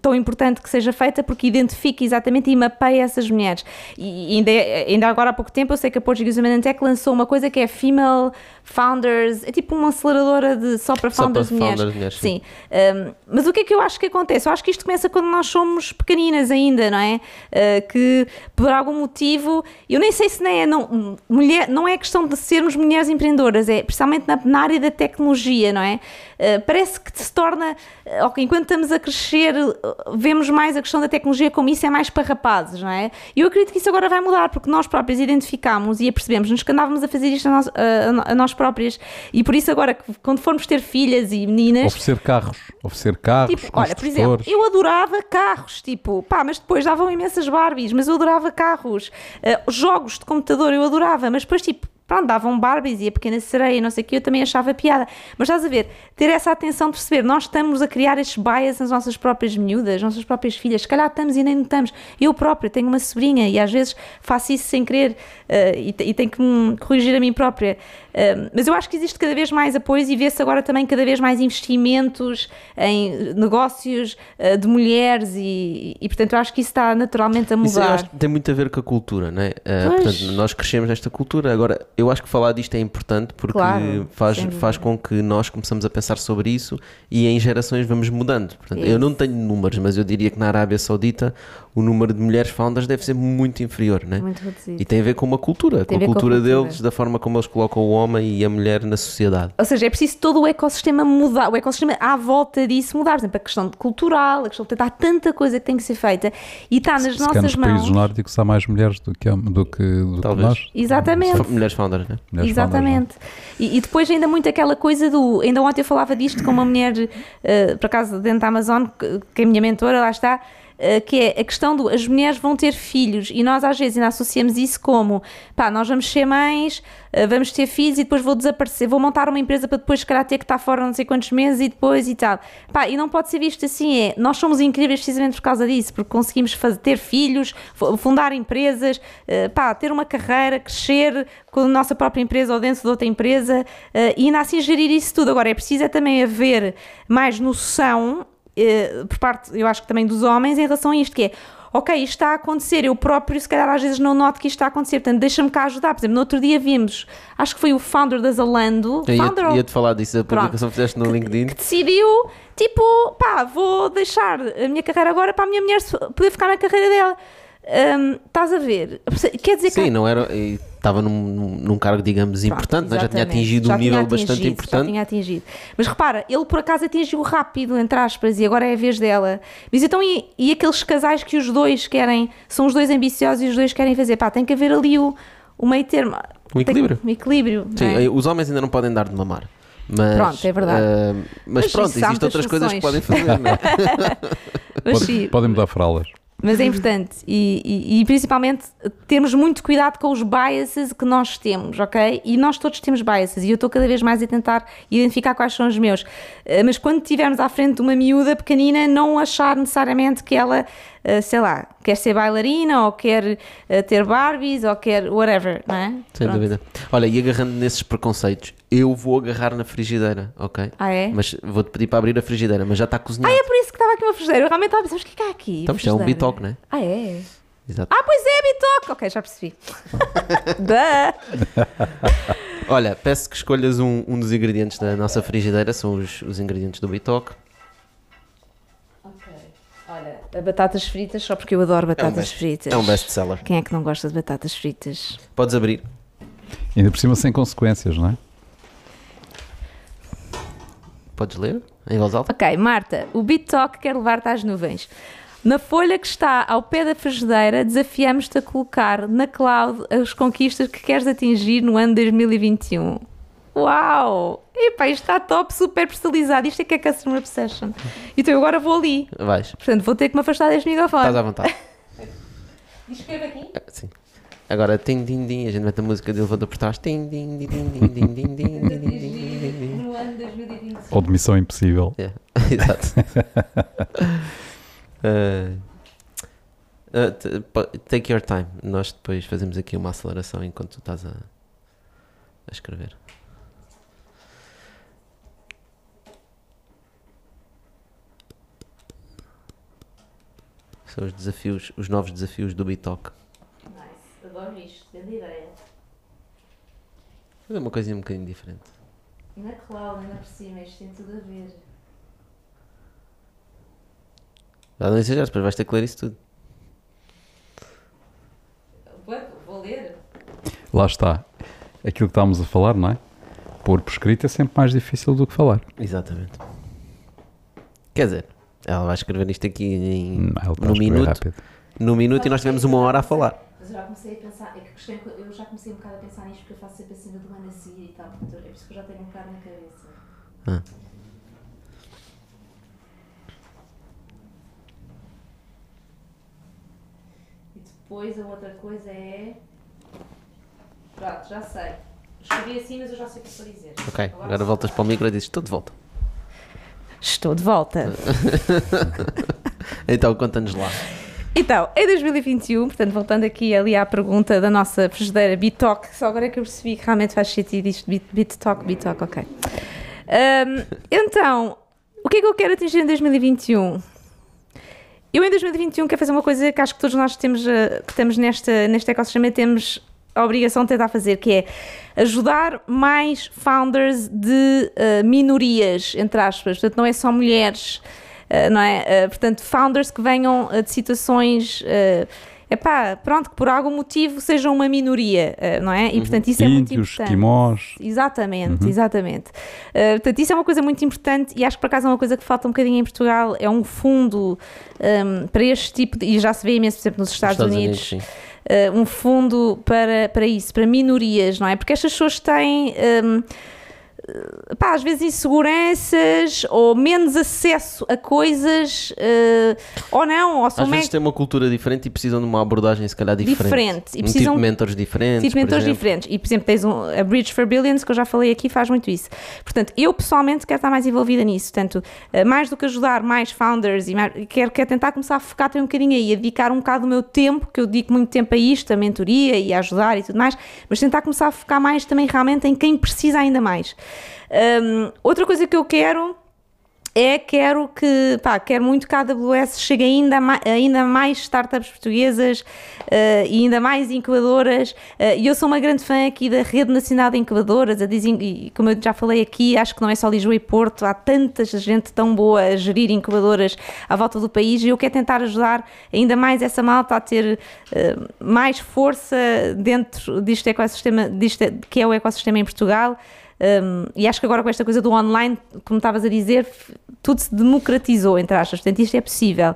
tão importante que seja feita porque identifica exatamente e mapeia essas mulheres. E ainda, ainda agora há pouco tempo eu sei que a Portuguese Women in Tech lançou uma coisa que é Female Founders, é tipo uma aceleradora de só para founders só para mulheres. Founders, mulheres. Sim. Um, mas o que é que eu acho que acontece? Eu acho que isto começa quando nós somos pequeninas ainda, não é? Uh, que por algum motivo, eu nem sei se nem é, não, mulher, não é questão de sermos mulheres empreendedoras, é principalmente na, na área da tecnologia, não é? Uh, parece que se torna, uh, okay, enquanto estamos a crescer, uh, vemos mais a questão da tecnologia como isso é mais para rapazes, não é? E eu acredito que isso agora vai mudar, porque nós próprios identificámos e apercebemos-nos que andávamos a fazer isto a nós, a nós próprias. E por isso agora, quando formos ter filhas e meninas, Oferecer carros, oferecer carros, Tipo, olha, por exemplo, eu adorava carros, tipo, pá, mas depois davam imensas Barbies, mas eu adorava carros, Eh, jogos de computador eu adorava, mas depois, tipo, pronto, davam Barbies e a pequena sereia, não sei o que, eu também achava piada. Mas estás a ver, ter essa atenção de perceber, nós estamos a criar estes bias nas nossas próprias miúdas, nas nossas próprias filhas, se calhar estamos e nem notamos. Eu própria tenho uma sobrinha e às vezes faço isso sem querer eh, e, e tenho que me corrigir a mim própria. Eh, mas eu acho que existe cada vez mais apoios e vê-se agora também cada vez mais investimentos em negócios eh, de mulheres e, e, portanto eu acho que isso está naturalmente a Isso eu mudar. acho que tem muito a ver com a cultura, não é? Portanto, nós crescemos nesta cultura. Agora, eu acho que falar disto é importante porque Claro, faz, faz com que nós começamos a pensar sobre isso e em gerações vamos mudando. Portanto, eu não tenho números, mas eu diria que na Arábia Saudita o número de mulheres founders deve ser muito inferior, não é? Muito reduzido. E tem a ver com uma cultura, Tem com a a ver com a cultura cultura. deles, da forma como eles colocam o homem e a mulher na sociedade. Ou seja, é preciso todo o ecossistema mudar, o ecossistema à volta disso mudar. Por exemplo, a questão cultural, a questão de há tanta coisa que tem que ser feita e está nas Se calhar nossas nos mãos. países nórdicos há mais mulheres do que, do que, do que Talvez. nós. Exatamente. Mulheres founders, é? Mulheres Exatamente. E, e depois ainda muito aquela coisa do. Ainda ontem eu falava disto com uma mulher, eh, por acaso, dentro da Amazon, que, que é a minha mentora, lá está. Eh, que é a questão do as mulheres vão ter filhos e nós às vezes ainda associamos isso como pá, nós vamos ser mães, eh, vamos ter filhos e depois vou desaparecer, vou montar uma empresa para depois se calhar ter que estar fora não sei quantos meses e depois e tal. Pá, e não pode ser visto assim, é, nós somos incríveis precisamente por causa disso, porque conseguimos fazer, ter filhos, fu- fundar empresas, eh, pá, ter uma carreira, crescer com a nossa própria empresa ou dentro de outra empresa e ainda assim gerir isso tudo. Agora, é preciso é também haver mais noção eh, por parte, eu acho que também dos homens, em relação a isto, que é ok, isto está a acontecer, eu próprio se calhar às vezes não noto que isto está a acontecer, portanto deixa-me cá ajudar. Por exemplo, no outro dia vimos, acho que foi o founder da Zalando, Eu founder ia- Ia-te falar disso, a publicação que fizeste no LinkedIn. que decidiu, tipo, pá, vou deixar a minha carreira agora para a minha mulher poder ficar na carreira dela. Hum, estás a ver? Quer dizer Sim, que. não era. Estava num, num- cargo, digamos, Pronto, importante, já tinha atingido Já um nível bastante atingido, Já importante. tinha atingido. Mas repara, ele por acaso atingiu rápido, entre aspas, e agora é a vez dela. Mas então, e, e aqueles casais que os dois querem, são os dois ambiciosos e os dois querem fazer? Pá, tem que haver ali o, o meio termo. Um equilíbrio. Tem, um equilíbrio. Sim, é? os homens ainda não podem dar de mamar. Mas, Pronto, é verdade. ah, mas, Mas pronto, existem outras coisas que podem soluções. fazer, não é? Pode- podem mudar fraldas. Mas é importante e, e- e principalmente termos muito cuidado com os biases que nós temos, ok? E nós todos temos biases e eu estou cada vez mais a tentar identificar quais são os meus. Eh, Mas quando estivermos à frente de uma miúda pequenina, não achar necessariamente que ela, sei lá, quer ser bailarina ou quer eh, ter Barbies ou quer whatever, não é? Sem Pronto. dúvida. Olha, e agarrando nesses preconceitos, eu vou agarrar na frigideira, ok? Ah, é? Mas vou-te pedir para abrir a frigideira, mas já está cozinhado. Ah, é por isso que estava aqui uma frigideira. Eu realmente estava a pensar, mas o que é que há aqui? Então, isto é um bitoque, não é? Ah, é? Exato. Ah, pois é, bitoque! Ok, já percebi. Olha, peço que escolhas um, um dos ingredientes da nossa frigideira, são os, os ingredientes do bitoque. Olha, a batatas fritas, só porque eu adoro batatas best- fritas. É um best-seller. Quem é que não gosta de batatas fritas? Podes abrir. Ainda por cima sem consequências, não é? Podes ler em voz alta. Ok, Marta, o BitTalk quer levar-te às nuvens. Na folha que está ao pé da frigideira, desafiamos-te a colocar na cloud as conquistas que queres atingir no ano 2021. Uau! Epá, isto está top, super personalizado. Isto é que é Customer Obsession. Então eu agora vou ali. Vais. Portanto, vou ter que me afastar deste microfone. Estás à vontade. Escreve aqui. Ah, Sim. Agora, tim, tim, tim, a gente mete a música de elevador por trás. Tim, tim, tim, tim, tim, tim, tim, tim, tim, tim, tim. No ano 2021. Ou de missão impossível. Yeah, Exato. Uh, uh, take your time. Nós depois fazemos aqui uma aceleração enquanto tu estás a, a escrever. São os desafios, os novos desafios do Bitalk. Nice, adoro isto, grande ideia. É uma coisinha um bocadinho diferente. E na cloud, ainda por cima, isto tem tudo a ver. Já não exageres, depois vais ter que ler isso tudo. Vou ler? Lá está. Aquilo que estávamos a falar, não é? Pôr por escrito é sempre mais difícil do que falar. Exatamente. Quer dizer, ela vai escrever isto aqui em, a no minuto. rápido. no minuto e nós tivemos uma hora a falar. Mas eu já comecei a pensar, é que a eu já comecei um bocado a pensar nisto porque eu faço sempre a cena do ano a seguir e tal, portanto, é por isso que eu já tenho um bocado na cabeça. Ah. E depois a outra coisa é. Pronto, já sei. Escrevi assim, mas eu já sei o que é para dizer. Ok, agora voltas para o micro e dizes: Estou de volta. Estou de volta. Então, conta-nos lá. Então, em 2021, portanto, voltando aqui ali à pergunta da nossa frigideira Bitalk, só agora é que eu percebi que realmente faz sentido isto, Bit- Bitalk, Bitalk, ok. Ahm, então, o que é que eu quero atingir em 2021? Eu em 2021 quero fazer uma coisa que acho que todos nós temos, eh, que estamos nesta, neste ecossistema temos a obrigação de tentar fazer, que é ajudar mais founders de eh, minorias, entre aspas. Portanto, não é só mulheres, eh, não é? Eh, portanto, founders que venham de situações... é epá, pronto, que por algum motivo sejam uma minoria, não é? E portanto isso é muito Índios, importante. esquimós. Exatamente, exatamente. Uh, portanto, isso é uma coisa muito importante e acho que por acaso é uma coisa que falta um bocadinho em Portugal. É um fundo um, para este tipo de. E já se vê imenso, por exemplo, nos Estados, Unidos. sim. Uh, um fundo para, para isso, para minorias, não é? Porque estas pessoas têm. um, pá, às vezes inseguranças ou menos acesso a coisas uh, ou não, ou Às vezes têm uma cultura diferente e precisam de uma abordagem, se calhar, diferente. Diferente. E um precisam- tipo de mentores diferentes. Tipo por mentores diferentes. E, por exemplo, tens um, a Bridge for Billions, que eu já falei aqui, faz muito isso. Portanto, eu pessoalmente quero estar mais envolvida nisso. Portanto, eh, mais do que ajudar mais founders, e mais- quero, quero tentar começar a focar também um bocadinho aí, a dedicar um bocado do meu tempo, que eu dedico muito tempo a isto, a mentoria e a ajudar e tudo mais, mas tentar começar a focar mais também realmente em quem precisa ainda mais. Hum, outra coisa que eu quero é quero que, pá, quero muito que a AWS chegue ainda, ma- ainda mais startups portuguesas eh, e ainda mais incubadoras. eh, E eu sou uma grande fã aqui da Rede Nacional de Incubadoras, a e como eu já falei aqui, acho que não é só Lisboa e Porto, há tanta gente tão boa a gerir incubadoras à volta do país e eu quero tentar ajudar ainda mais essa malta a ter eh, mais força dentro deste ecossistema, disto, que é o ecossistema em Portugal. Um, e acho que agora com esta coisa do online, como estavas a dizer, tudo se democratizou, entre aspas, portanto isto é possível.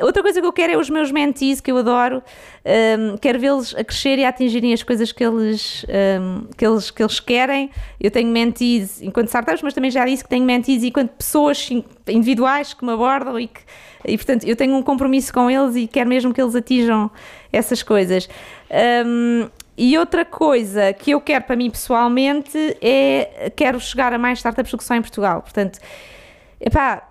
Outra coisa que eu quero é os meus mentees, que eu adoro, um, quero vê-los a crescer e a atingirem as coisas que eles, um, que eles, que eles querem. Eu tenho mentees enquanto startups, mas também já disse que tenho mentees enquanto pessoas individuais que me abordam e que, e portanto eu tenho um compromisso com eles e quero mesmo que eles atinjam essas coisas. Um, e outra coisa que eu quero para mim pessoalmente é quero chegar a mais startups do que só em Portugal. Portanto, epá,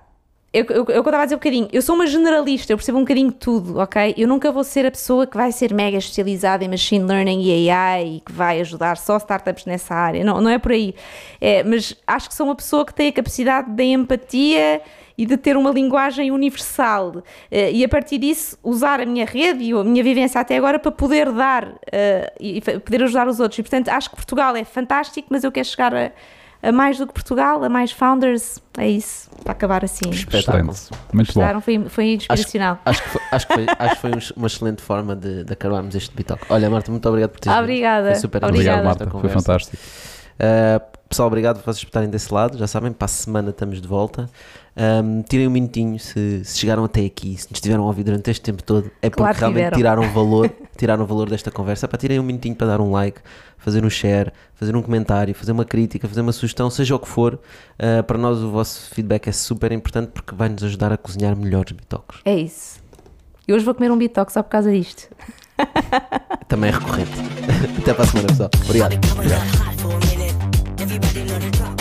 eu, eu, eu, estava a dizer um bocadinho, eu sou uma generalista, eu percebo um bocadinho tudo, ok? Eu nunca vou ser a pessoa que vai ser mega especializada em machine learning e AI e que vai ajudar só startups nessa área. Não, não é por aí. É, mas acho que sou uma pessoa que tem a capacidade de empatia e de ter uma linguagem universal eh, e a partir disso usar a minha rede e a minha vivência até agora para poder dar eh, e poder ajudar os outros. E portanto acho que Portugal é fantástico, mas eu quero chegar a, a mais do que Portugal, a mais founders. É isso, para acabar assim. Espetáculo. Excelente. Muito bom. Gostaram? Foi, foi inspiracional. Acho que foi, acho que foi, acho que foi um- uma excelente forma de, de acabarmos este Bitoque. Olha, Marta, muito obrigado por teres vindo. Obrigada. Foi super Obrigada. Marta. Foi fantástico. Uh, pessoal, obrigado por vocês estarem desse lado. Já sabem, para a semana estamos de volta. Um, tirem um minutinho se, se chegaram até aqui, se nos tiveram a ouvir durante este tempo todo, é porque Claro realmente tiveram. tiraram valor, tiraram valor desta conversa. Para tirem um minutinho para dar um like, fazer um share, fazer um comentário, fazer uma crítica, fazer uma sugestão, seja o que for. Uh, para nós o vosso feedback é super importante porque vai nos ajudar a cozinhar melhores bitocos. É isso. E hoje vou comer um bitox só por causa disto. Também é recorrente. Até para a semana, pessoal. Obrigado. Hot